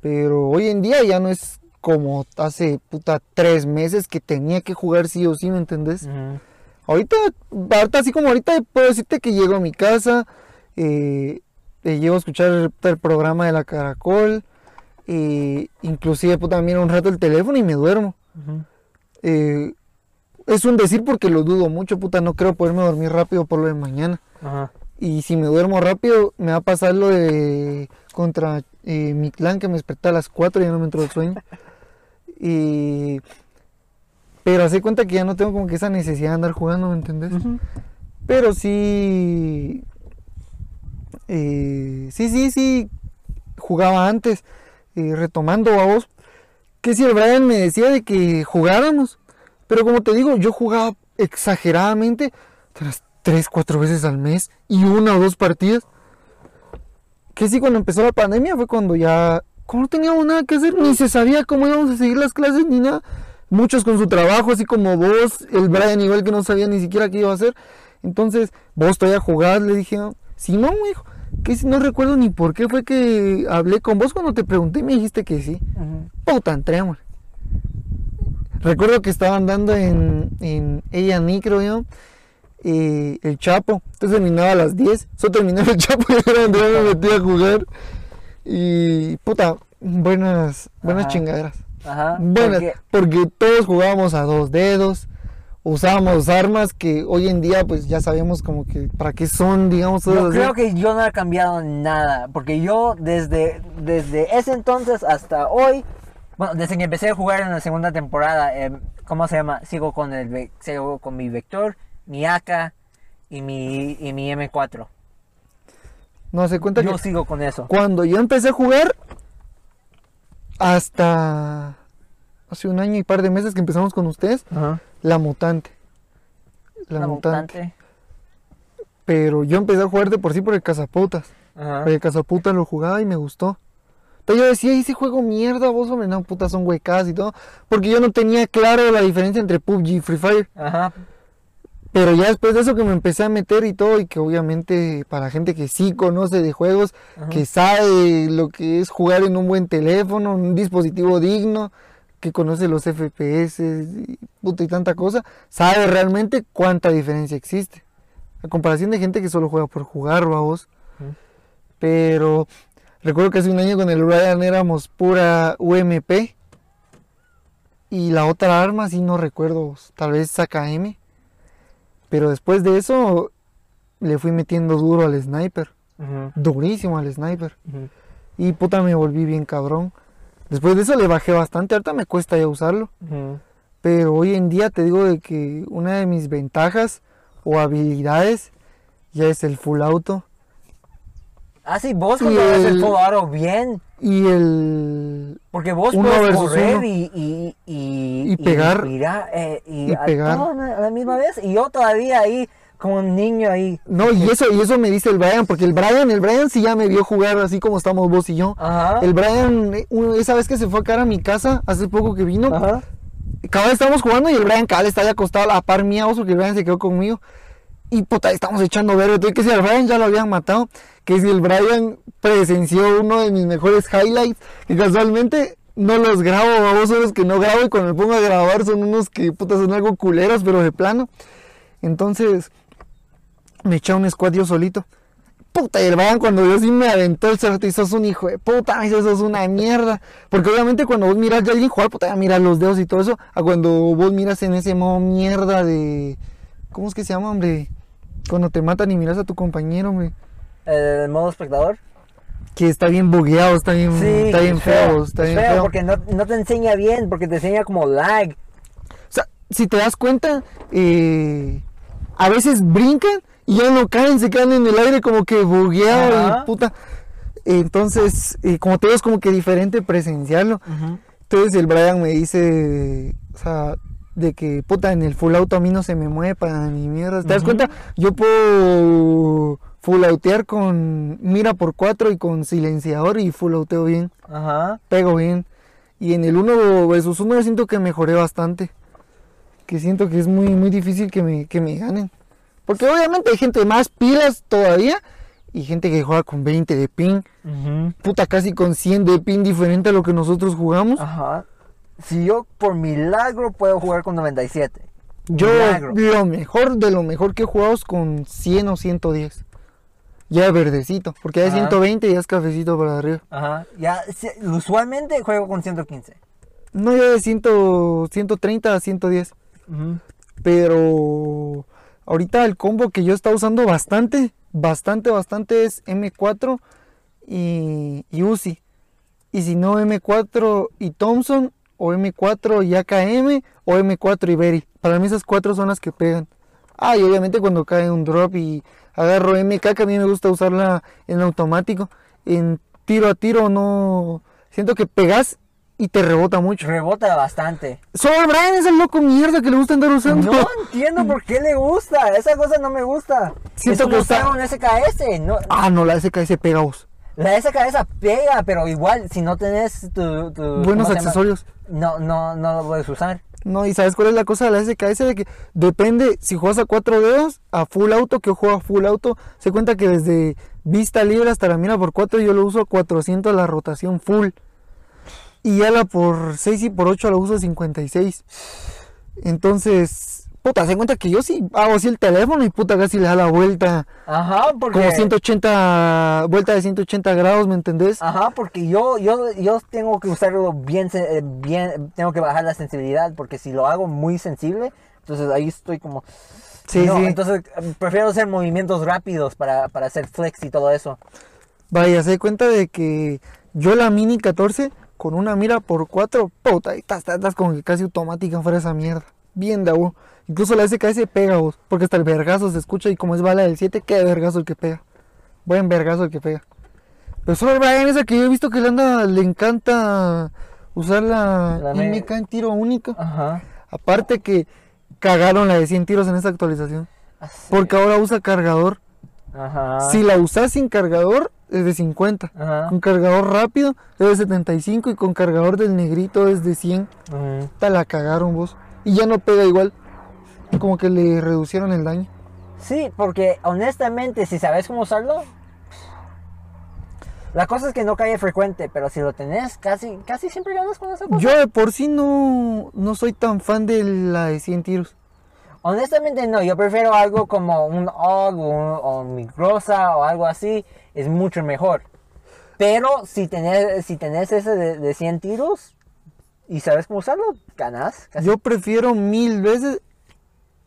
[SPEAKER 1] Pero hoy en día ya no es como hace puta tres meses que tenía que jugar sí o sí, ¿me entendés?
[SPEAKER 2] Ujú.
[SPEAKER 1] Ahorita, ahorita así como ahorita puedo decirte que llego a mi casa, eh, eh, llego a escuchar el, programa de la Caracol, eh, inclusive puta, miro un rato el teléfono y me duermo. Eh, es un decir porque lo dudo mucho, puta, no creo poderme dormir rápido por lo de mañana. Y si me duermo rápido, me va a pasar lo de contra eh, mi clan que me desperté a las 4 y ya no me entró el sueño. Y... Pero hace cuenta que ya no tengo como que esa necesidad de andar jugando, ¿me entendés? Pero sí... eh, sí, sí, sí. Jugaba antes. eh, retomando a vos. Que si el Brian me decía de que jugáramos. Pero como te digo, yo jugaba exageradamente. Tras tres, cuatro veces al mes. Y una o dos partidas. Que sí, cuando empezó la pandemia fue cuando ya... Como no teníamos nada que hacer, ni se sabía cómo íbamos a seguir las clases ni nada. Muchos con su trabajo, así como vos, el Brian igual que no sabía ni siquiera qué iba a hacer. Entonces, vos todavía jugás, le dije, si no, hijo, que si no recuerdo ni por qué fue que hablé con vos cuando te pregunté y me dijiste que sí.
[SPEAKER 2] Ujú.
[SPEAKER 1] Puta, entremos. Recuerdo que estaban dando en, en A&E, creo yo, eh, el Chapo. Entonces terminaba a las 10. Solo terminaba el Chapo y era donde yo me metí a jugar. Y puta, buenas, buenas
[SPEAKER 2] Ajá.
[SPEAKER 1] chingaderas.
[SPEAKER 2] Ajá.
[SPEAKER 1] Buenas,
[SPEAKER 2] porque-
[SPEAKER 1] porque todos jugábamos a dos dedos. Usábamos armas que hoy en día pues ya sabemos como que para qué son, digamos,
[SPEAKER 2] Yo
[SPEAKER 1] así.
[SPEAKER 2] creo que yo no he cambiado nada, porque yo desde, desde ese entonces hasta hoy, bueno, desde que empecé a jugar en la segunda temporada, eh, ¿cómo se llama? Sigo con el sigo con mi Vector, mi AK y mi, y mi M4.
[SPEAKER 1] No se cuenta
[SPEAKER 2] Yo
[SPEAKER 1] que
[SPEAKER 2] sigo con eso.
[SPEAKER 1] cuando yo empecé a jugar hasta hace un año y par de meses que empezamos con ustedes,
[SPEAKER 2] Ajá.
[SPEAKER 1] La mutante. La,
[SPEAKER 2] La
[SPEAKER 1] mutante.
[SPEAKER 2] mutante.
[SPEAKER 1] Pero yo empecé a jugar de por sí por el cazaputas.
[SPEAKER 2] Ajá.
[SPEAKER 1] Porque el cazaputas lo jugaba y me gustó. Entonces yo decía, ¿y si juego mierda vos, hombre? No, puta, son huecas y todo. Porque yo no tenía claro la diferencia entre PUBG y Free Fire.
[SPEAKER 2] Ajá.
[SPEAKER 1] Pero ya después de eso que me empecé a meter y todo, y que obviamente para gente que sí conoce de juegos,
[SPEAKER 2] Ajá.
[SPEAKER 1] que sabe lo que es jugar en un buen teléfono, un dispositivo digno, que conoce los FPS y, puta, y tanta cosa, sabe realmente cuánta diferencia existe. A comparación de gente que solo juega por jugar, vamos.
[SPEAKER 2] Ujú.
[SPEAKER 1] Pero recuerdo que hace un año con el Ryan éramos pura UMP. Y la otra arma, sí no recuerdo, tal vez AKM. Pero después de eso le fui metiendo duro al sniper. Durísimo al sniper. Y puta me volví bien cabrón. Después de eso le bajé bastante. Ahorita me cuesta ya usarlo. Pero hoy en día te digo de que una de mis ventajas o habilidades ya es el full auto.
[SPEAKER 2] Ah, sí, vos controlas el
[SPEAKER 1] el-
[SPEAKER 2] full auto bien.
[SPEAKER 1] Y el...
[SPEAKER 2] Porque vos
[SPEAKER 1] Uno
[SPEAKER 2] puedes correr
[SPEAKER 1] uno.
[SPEAKER 2] y, y, y,
[SPEAKER 1] Y pegar.
[SPEAKER 2] eh, y,
[SPEAKER 1] Y
[SPEAKER 2] a
[SPEAKER 1] pegar.
[SPEAKER 2] todo a la misma vez. Y yo todavía ahí, como un niño ahí.
[SPEAKER 1] No, y eso, y eso me dice el Brian, porque el Brian, el Brian sí ya me vio jugar así como estamos vos y yo.
[SPEAKER 2] Ajá.
[SPEAKER 1] El Brian, eh, esa vez que se fue a cara a mi casa, hace poco que vino,
[SPEAKER 2] Ajá.
[SPEAKER 1] cada vez estábamos jugando y el Brian cada vez está ahí acostado a la par mía, oso, que el Brian se quedó conmigo. Y puta, estamos echando verde. Tuve que si al Brian ya lo habían matado, que si el Brian presenció uno de mis mejores highlights, que casualmente no los grabo, vos son los que no grabo y cuando me pongo a grabar son unos que puta son algo culeros, pero de plano. Entonces, me eché un squad yo solito. Puta, y el Brian cuando yo sí me aventó el cerro y sos un hijo de puta, me dice, sos una mierda. Porque obviamente cuando vos miras a alguien jugar, puta, ya miras los dedos y todo eso, a cuando vos miras en ese modo mierda de... ¿Cómo es que se llama, hombre? Cuando te matan y miras a tu compañero, hombre.
[SPEAKER 2] El modo espectador.
[SPEAKER 1] Que está bien bugueado, está bien,
[SPEAKER 2] Sí,
[SPEAKER 1] está bien
[SPEAKER 2] es
[SPEAKER 1] feo, está
[SPEAKER 2] es
[SPEAKER 1] bien
[SPEAKER 2] feo
[SPEAKER 1] feo.
[SPEAKER 2] porque no, no te enseña bien, porque te enseña como lag.
[SPEAKER 1] O sea, si te das cuenta, eh, a veces brincan y ya no caen, se quedan en el aire como que bugueado y puta. Entonces, eh, como te digo, es como que diferente presenciarlo. Entonces el Brian me dice, o sea, de que puta, en el full auto a mí no se me mueve para ni mierda. ¿Te das cuenta? Yo puedo full autear con mira por cuatro y con silenciador y full auteo bien,
[SPEAKER 2] Ajá.
[SPEAKER 1] pego bien. Y en el 1 versus 1 yo siento que mejoré bastante. Que siento que es muy, muy difícil que me, que me ganen. Porque obviamente hay gente más pilas todavía y gente que juega con 20 de ping.
[SPEAKER 2] Ujú.
[SPEAKER 1] Puta, casi con 100 de ping diferente a lo que nosotros jugamos.
[SPEAKER 2] Ajá. Si yo por milagro puedo jugar con 97.
[SPEAKER 1] Yo
[SPEAKER 2] Milagro.
[SPEAKER 1] lo mejor de lo mejor que he jugado es con 100 o 110. Ya verdecito, porque ya de
[SPEAKER 2] Ajá.
[SPEAKER 1] 120 ya es cafecito para arriba.
[SPEAKER 2] Ajá. Ya, si- usualmente juego con 115.
[SPEAKER 1] No, ya de 100, 130 a 110. Pero ahorita el combo que yo estaba usando bastante, bastante, bastante es M4 y, y Uzi. Y si no M4 y Thompson, o M4 y AKM, o M4 y Berry. Para mí esas cuatro son las que pegan. Ah, y obviamente cuando cae un drop y agarro MK, que a mí me gusta usarla en automático. En tiro a tiro no... Siento que pegas y te rebota mucho.
[SPEAKER 2] Rebota bastante.
[SPEAKER 1] Solo el Brian es el loco mierda que le gusta andar usando.
[SPEAKER 2] No entiendo por qué le gusta. Esa cosa no me gusta.
[SPEAKER 1] Siento
[SPEAKER 2] es como
[SPEAKER 1] que está-
[SPEAKER 2] usar un SKS. No,
[SPEAKER 1] Ah, no, la SKS pega vos.
[SPEAKER 2] la SKS pega, pero igual, si no tenés tu, tu- ¿cómo
[SPEAKER 1] Buenos accesorios.
[SPEAKER 2] No, no, no lo puedes usar.
[SPEAKER 1] No, y ¿sabes cuál es la cosa de la SKS? De que depende, si juegas a cuatro dedos, a full auto, que yo juego a full auto, se cuenta que desde vista libre hasta la mira por 4 yo lo uso a 400 la rotación full. Y ya la por 6 y por 8 la uso a 56. Entonces, puta, se cuenta que yo sí hago así el teléfono y puta casi le da la vuelta.
[SPEAKER 2] Ajá, porque...
[SPEAKER 1] Como 180, vuelta de 180 grados, ¿me entendés?
[SPEAKER 2] Ajá, porque yo, yo, yo tengo que usarlo bien, eh, bien, tengo que bajar la sensibilidad, porque si lo hago muy sensible, entonces ahí estoy como...
[SPEAKER 1] Sí,
[SPEAKER 2] no,
[SPEAKER 1] sí.
[SPEAKER 2] entonces eh, prefiero hacer movimientos rápidos para, para hacer flex y todo eso.
[SPEAKER 1] Vaya, se cuenta de que yo la Mini 14 con una mira por 4, puta, y estás, estás, estás como que casi automática fuera esa mierda. Bien de vos. Incluso la SKS pega vos, porque hasta el vergazo se escucha y como es bala del 7, qué vergazo el que pega. Buen vergazo el que pega. Pero solo el Brian esa que yo he visto que le anda, le encanta usar la,
[SPEAKER 2] La
[SPEAKER 1] MK en tiro único.
[SPEAKER 2] Ajá.
[SPEAKER 1] Aparte que cagaron la de 100 tiros en esta actualización.
[SPEAKER 2] Así.
[SPEAKER 1] Porque ahora usa cargador
[SPEAKER 2] Ajá.
[SPEAKER 1] Si la usas sin cargador, es de 50.
[SPEAKER 2] Ajá.
[SPEAKER 1] Con cargador rápido es de 75 y con cargador del negrito es de 100.
[SPEAKER 2] Ujú.
[SPEAKER 1] Te la cagaron vos. Y ya no pega igual. Como que le reducieron el daño.
[SPEAKER 2] Sí, porque honestamente, si sabes cómo usarlo, la cosa es que no cae frecuente, pero si lo tenés, casi, casi siempre ganas con esa cosa.
[SPEAKER 1] Yo de por sí no, no soy tan fan de la de 100 tiros.
[SPEAKER 2] Honestamente no, yo prefiero algo como un Og o, un- Migrosa o algo así, es mucho mejor. Pero si tenés, si tenés ese de, de 100 tiros y sabes cómo usarlo, ganas. casi.
[SPEAKER 1] Yo prefiero mil veces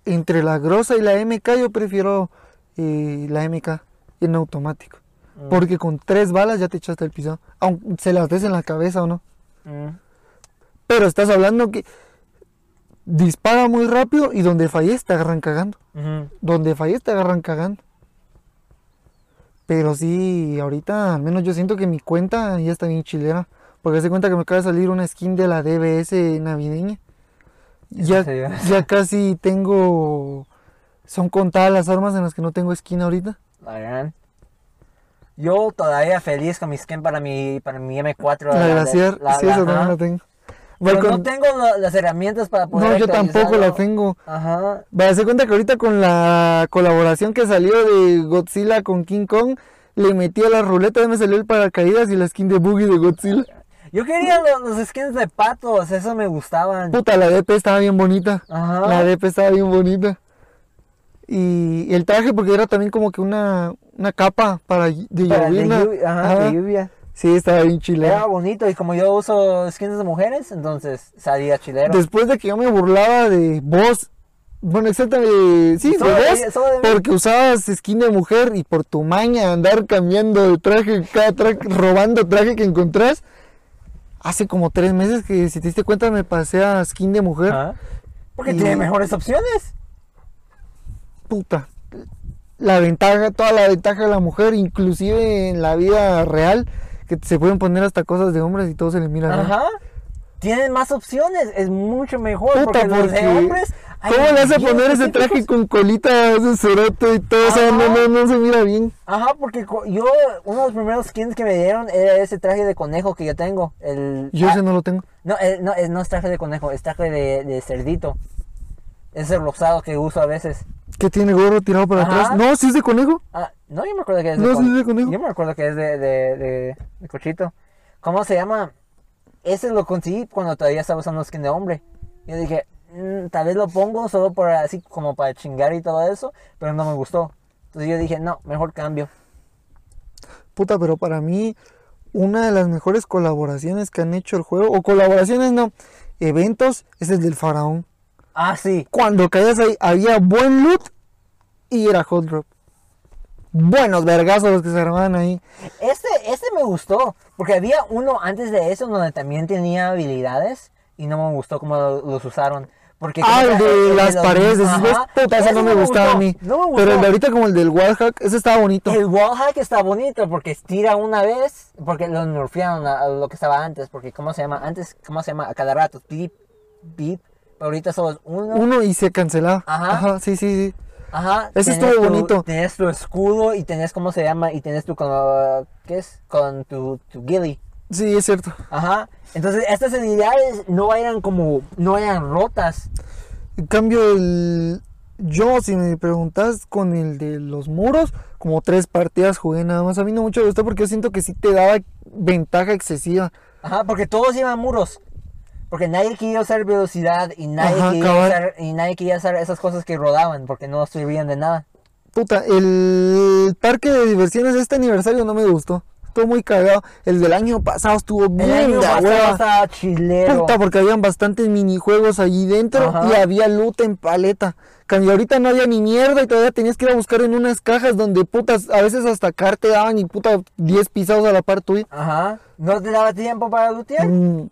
[SPEAKER 1] entre la grosa y la MK, yo prefiero eh, la MK en automático.
[SPEAKER 2] Mm.
[SPEAKER 1] Porque con tres balas ya te echaste el pisado. Aunque se las des en la cabeza o no.
[SPEAKER 2] Mm.
[SPEAKER 1] Pero estás hablando que dispara muy rápido y donde falles te agarran cagando. Donde falles te agarran cagando. Pero sí, ahorita al menos yo siento que mi cuenta ya está bien chilera. Porque se cuenta que me acaba de salir una skin de la DBS navideña. Ya, ya casi tengo... Son contadas las armas en las que no tengo skin ahorita.
[SPEAKER 2] La gran. Yo todavía feliz con mi skin para mi, para mi M4.
[SPEAKER 1] La
[SPEAKER 2] de-
[SPEAKER 1] glaciar,
[SPEAKER 2] la-
[SPEAKER 1] sí,
[SPEAKER 2] la-
[SPEAKER 1] eso también la tengo.
[SPEAKER 2] Pero no tengo las herramientas para poder
[SPEAKER 1] No, yo tampoco la
[SPEAKER 2] actualizarlo.
[SPEAKER 1] tengo.
[SPEAKER 2] Ajá.
[SPEAKER 1] Va, se cuenta que ahorita con la colaboración que salió de Godzilla con King Kong, le metí a la ruleta me salió el paracaídas y la skin de Boogie de Godzilla.
[SPEAKER 2] Yo quería los, los skins de patos, eso me gustaban.
[SPEAKER 1] Puta, la DP estaba bien bonita.
[SPEAKER 2] Ajá.
[SPEAKER 1] La DP estaba bien bonita. Y el traje, porque era también como que una, una capa para de
[SPEAKER 2] Para de lluvia, ajá,
[SPEAKER 1] Ajá.
[SPEAKER 2] de lluvia.
[SPEAKER 1] Sí, estaba bien
[SPEAKER 2] Era
[SPEAKER 1] chilera.
[SPEAKER 2] bonito y como yo uso skins de mujeres, entonces salía chilero.
[SPEAKER 1] Después de que yo me burlaba de vos, bueno, exactamente, sí, de
[SPEAKER 2] Solo de
[SPEAKER 1] vos,
[SPEAKER 2] de
[SPEAKER 1] porque usabas skin de mujer y por tu maña andar cambiando de traje, cada traje, robando traje que encontrás. Hace como tres meses que, si te diste cuenta, me pasé a skin de mujer.
[SPEAKER 2] Porque
[SPEAKER 1] Y-
[SPEAKER 2] tiene mejores opciones.
[SPEAKER 1] Puta. La ventaja, toda la ventaja de la mujer, inclusive en la vida real, que se pueden poner hasta cosas de hombres y todo se les mira.
[SPEAKER 2] Ajá. Tienen más opciones, es mucho mejor.
[SPEAKER 1] Puta,
[SPEAKER 2] porque los de hombres.
[SPEAKER 1] ¿Cómo le vas a
[SPEAKER 2] bien
[SPEAKER 1] poner ese
[SPEAKER 2] específicos.
[SPEAKER 1] traje con colita, ese cerote y todo? O sea, no, no, no se mira bien.
[SPEAKER 2] Ajá, porque yo, uno de los primeros skins que me dieron era ese traje de conejo que yo tengo. El,
[SPEAKER 1] Yo
[SPEAKER 2] ah,
[SPEAKER 1] ese no lo tengo.
[SPEAKER 2] no, eh, no, es, no es traje de conejo, es traje de, de cerdito. Es el rosado que uso a veces.
[SPEAKER 1] Que tiene gorro tirado para
[SPEAKER 2] Ajá.
[SPEAKER 1] atrás. No, sí es de conejo.
[SPEAKER 2] Ah, no, yo me acuerdo que es
[SPEAKER 1] No,
[SPEAKER 2] de,
[SPEAKER 1] sí es de conejo.
[SPEAKER 2] Yo me acuerdo que es de, de, de, de cochito. ¿Cómo se llama? Ese lo conseguí cuando todavía estaba usando skin de hombre. Yo dije, "Mm, tal vez lo pongo solo por así como para chingar y todo eso, pero no me gustó. Entonces yo dije, no, mejor cambio.
[SPEAKER 1] Puta, pero para mí, una de las mejores colaboraciones que han hecho el juego, o colaboraciones no, eventos, es el del faraón.
[SPEAKER 2] Ah, sí.
[SPEAKER 1] Cuando caías ahí, había buen loot y era hot drop. Buenos vergazos los que se armaban ahí.
[SPEAKER 2] Este, este me gustó, porque había uno antes de eso donde también tenía habilidades y no me gustó cómo lo- los usaron. Porque
[SPEAKER 1] Ah, el de
[SPEAKER 2] el
[SPEAKER 1] las paredes, ves, puta, ese no me gustaba a mí.
[SPEAKER 2] No me gustó.
[SPEAKER 1] Pero el de ahorita como el del wallhack, ese estaba bonito.
[SPEAKER 2] El wallhack está bonito porque estira una vez, porque lo nerfearon a, lo que estaba antes, porque ¿cómo se llama? Antes, ¿cómo se llama? A cada rato, beep, beep, pero ahorita solo uno.
[SPEAKER 1] Uno y se cancelaba.
[SPEAKER 2] Ajá.
[SPEAKER 1] Ajá, sí, sí, sí.
[SPEAKER 2] Ajá.
[SPEAKER 1] Ese estuvo
[SPEAKER 2] tu-
[SPEAKER 1] bonito.
[SPEAKER 2] Tenés tu escudo y tenés, ¿cómo se llama? Y tenés tu, con, ¿qué es? Con tu, tu ghillie.
[SPEAKER 1] Sí, es cierto.
[SPEAKER 2] Ajá. Entonces, estas habilidades no vayan como, no vayan rotas.
[SPEAKER 1] En cambio, el... yo, si me preguntas con el de los muros, como tres partidas jugué nada más. A mí no mucho me gustó porque yo siento que sí te daba ventaja excesiva.
[SPEAKER 2] Ajá, porque todos iban muros. Porque nadie quería usar velocidad y nadie,
[SPEAKER 1] Ajá,
[SPEAKER 2] quería usar, y nadie quería usar esas cosas que rodaban porque no servían de nada.
[SPEAKER 1] Puta, el parque de diversiones de este aniversario no me gustó. Estuvo muy cagado. El del año pasado estuvo
[SPEAKER 2] El
[SPEAKER 1] bien
[SPEAKER 2] año
[SPEAKER 1] de
[SPEAKER 2] pasado estaba chilero.
[SPEAKER 1] Puta, porque habían bastantes minijuegos allí dentro
[SPEAKER 2] Ajá.
[SPEAKER 1] y había loot en paleta. Cambio, ahorita no había ni mierda y todavía tenías que ir a buscar en unas cajas donde putas, a veces hasta car te daban y puta 10 pisados a la par tuya.
[SPEAKER 2] Ajá. ¿No te daba tiempo para lootear?
[SPEAKER 1] Mm.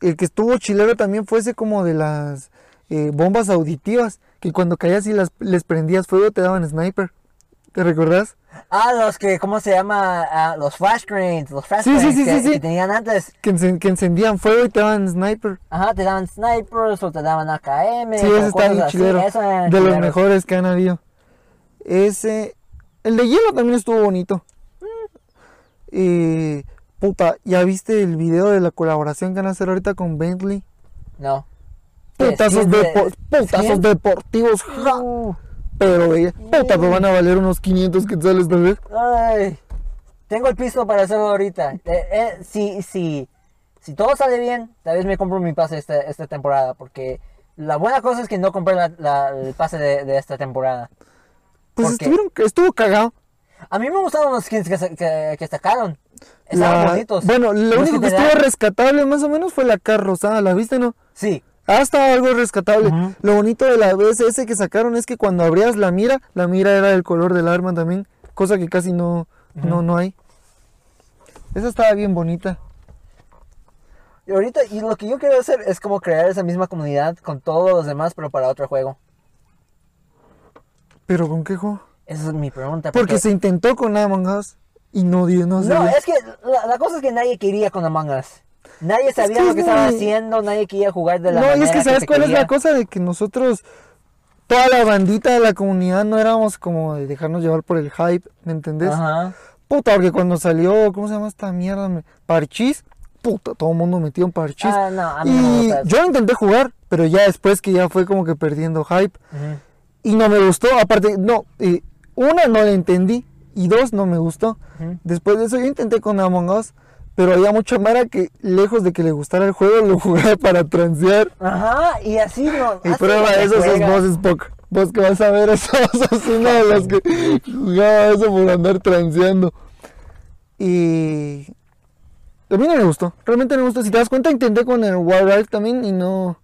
[SPEAKER 1] El que estuvo chilero también fue ese como de las eh, bombas auditivas, que cuando caías y las, les prendías fuego te daban sniper. ¿Te recordás?
[SPEAKER 2] Ah, los que, ¿cómo se llama? Ah, los flash grenades, los flash
[SPEAKER 1] Sí, sí, sí,
[SPEAKER 2] que, que tenían antes.
[SPEAKER 1] Que, encen- que encendían fuego y te daban sniper.
[SPEAKER 2] Ajá, te daban snipers o te daban AKM.
[SPEAKER 1] Sí, ese está bien chilero.
[SPEAKER 2] eso
[SPEAKER 1] De los mejores que han habido. Ese El de hielo también estuvo bonito. Eh, puta, ¿ya viste el video de la colaboración que van a hacer ahorita con Bentley?
[SPEAKER 2] No. ¿Qué,
[SPEAKER 1] Putazos,
[SPEAKER 2] de-
[SPEAKER 1] depo- putazos deportivos, ja,
[SPEAKER 2] Uh,
[SPEAKER 1] pero bella. Puta, me van a valer unos 500 quetzales tal vez.
[SPEAKER 2] ay, tengo el piso para hacerlo ahorita. Eh, eh, si, si, si todo sale bien, tal vez me compro mi pase esta, esta temporada. Porque la buena cosa es que no compré la- la- el pase de, de esta temporada.
[SPEAKER 1] Pues estuvieron, estuvo cagado.
[SPEAKER 2] A mí me gustaron los skins que, que, que sacaron. Estaban
[SPEAKER 1] La-
[SPEAKER 2] bonitos.
[SPEAKER 1] Bueno, lo
[SPEAKER 2] Los
[SPEAKER 1] único que estuvo
[SPEAKER 2] dan-
[SPEAKER 1] rescatable más o menos fue la cara rosada, ¿la viste no?
[SPEAKER 2] Sí.
[SPEAKER 1] Ah, estaba algo rescatable. Lo bonito de la BSS que sacaron es que cuando abrías la mira, la mira era del color del arma también, cosa que casi no, no, no hay. Esa estaba bien bonita.
[SPEAKER 2] Y ahorita, y lo que yo quiero hacer es como crear esa misma comunidad con todos los demás, pero para otro juego.
[SPEAKER 1] ¿Pero con qué juego?
[SPEAKER 2] Esa es mi pregunta.
[SPEAKER 1] Porque se intentó con Among Us y no dio, no.
[SPEAKER 2] No, es que la, la cosa es que nadie quería con Among Us. Nadie sabía
[SPEAKER 1] que
[SPEAKER 2] lo
[SPEAKER 1] es
[SPEAKER 2] que estaba
[SPEAKER 1] muy-
[SPEAKER 2] haciendo, nadie quería jugar de la
[SPEAKER 1] No, y
[SPEAKER 2] manera
[SPEAKER 1] es que sabes cuál es la cosa de que nosotros, toda la bandita de la comunidad, no éramos como de dejarnos llevar por el hype, ¿me entendés?
[SPEAKER 2] Ajá.
[SPEAKER 1] Puta, porque cuando salió, ¿cómo se llama esta mierda? Parchís, puta, todo el mundo metió en Parchís.
[SPEAKER 2] Ah, no, a mí no
[SPEAKER 1] y
[SPEAKER 2] eso.
[SPEAKER 1] yo intenté jugar, pero ya después que ya fue como que perdiendo hype. Y no me gustó, aparte, no, eh, una no la entendí y dos no me gustó. Después de eso yo intenté con Among Us, pero había mucha mara que lejos de que le gustara el juego lo jugaba para transear.
[SPEAKER 2] Ajá, y así no.
[SPEAKER 1] Y prueba eso, sos
[SPEAKER 2] juega.
[SPEAKER 1] vos, Spock. Vos que vas a ver eso, sos uno de los que jugaba eso por andar transeando. Y... A mí no me gustó, realmente no me gustó. Si te das cuenta, intenté con el Wild también y no...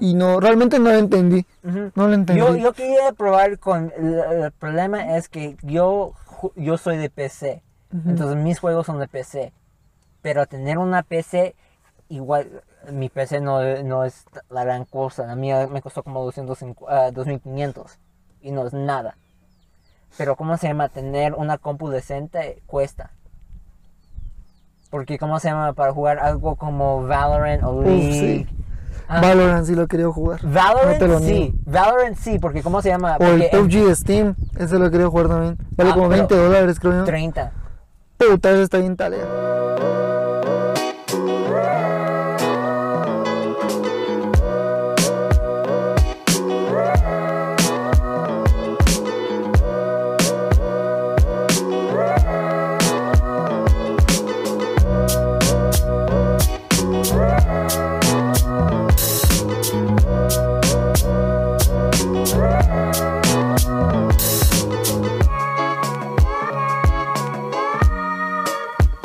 [SPEAKER 1] Y no, realmente no lo entendí. No lo entendí.
[SPEAKER 2] Yo, yo quería probar con. El, el problema es que yo, yo soy de PC. Entonces mis juegos son de PC. Pero tener una PC, igual. Mi PC no, no es la gran cosa. La mía me costó como 250, ah, 2500. Y no es nada. Pero, ¿cómo se llama? Tener una compu decente cuesta. Porque, ¿cómo se llama? Para jugar algo como Valorant o
[SPEAKER 1] Uf,
[SPEAKER 2] League.
[SPEAKER 1] sí.
[SPEAKER 2] Ah,
[SPEAKER 1] Valorant sí lo quería jugar.
[SPEAKER 2] Valorant
[SPEAKER 1] No
[SPEAKER 2] sí. Valorant sí, porque ¿cómo se llama?
[SPEAKER 1] O el
[SPEAKER 2] Porque en
[SPEAKER 1] PUBG de Steam, ese lo quería jugar también. Vale
[SPEAKER 2] Ah,
[SPEAKER 1] como
[SPEAKER 2] pero-
[SPEAKER 1] 20 dólares, creo yo.
[SPEAKER 2] 30.
[SPEAKER 1] Puta, ese está bien talea.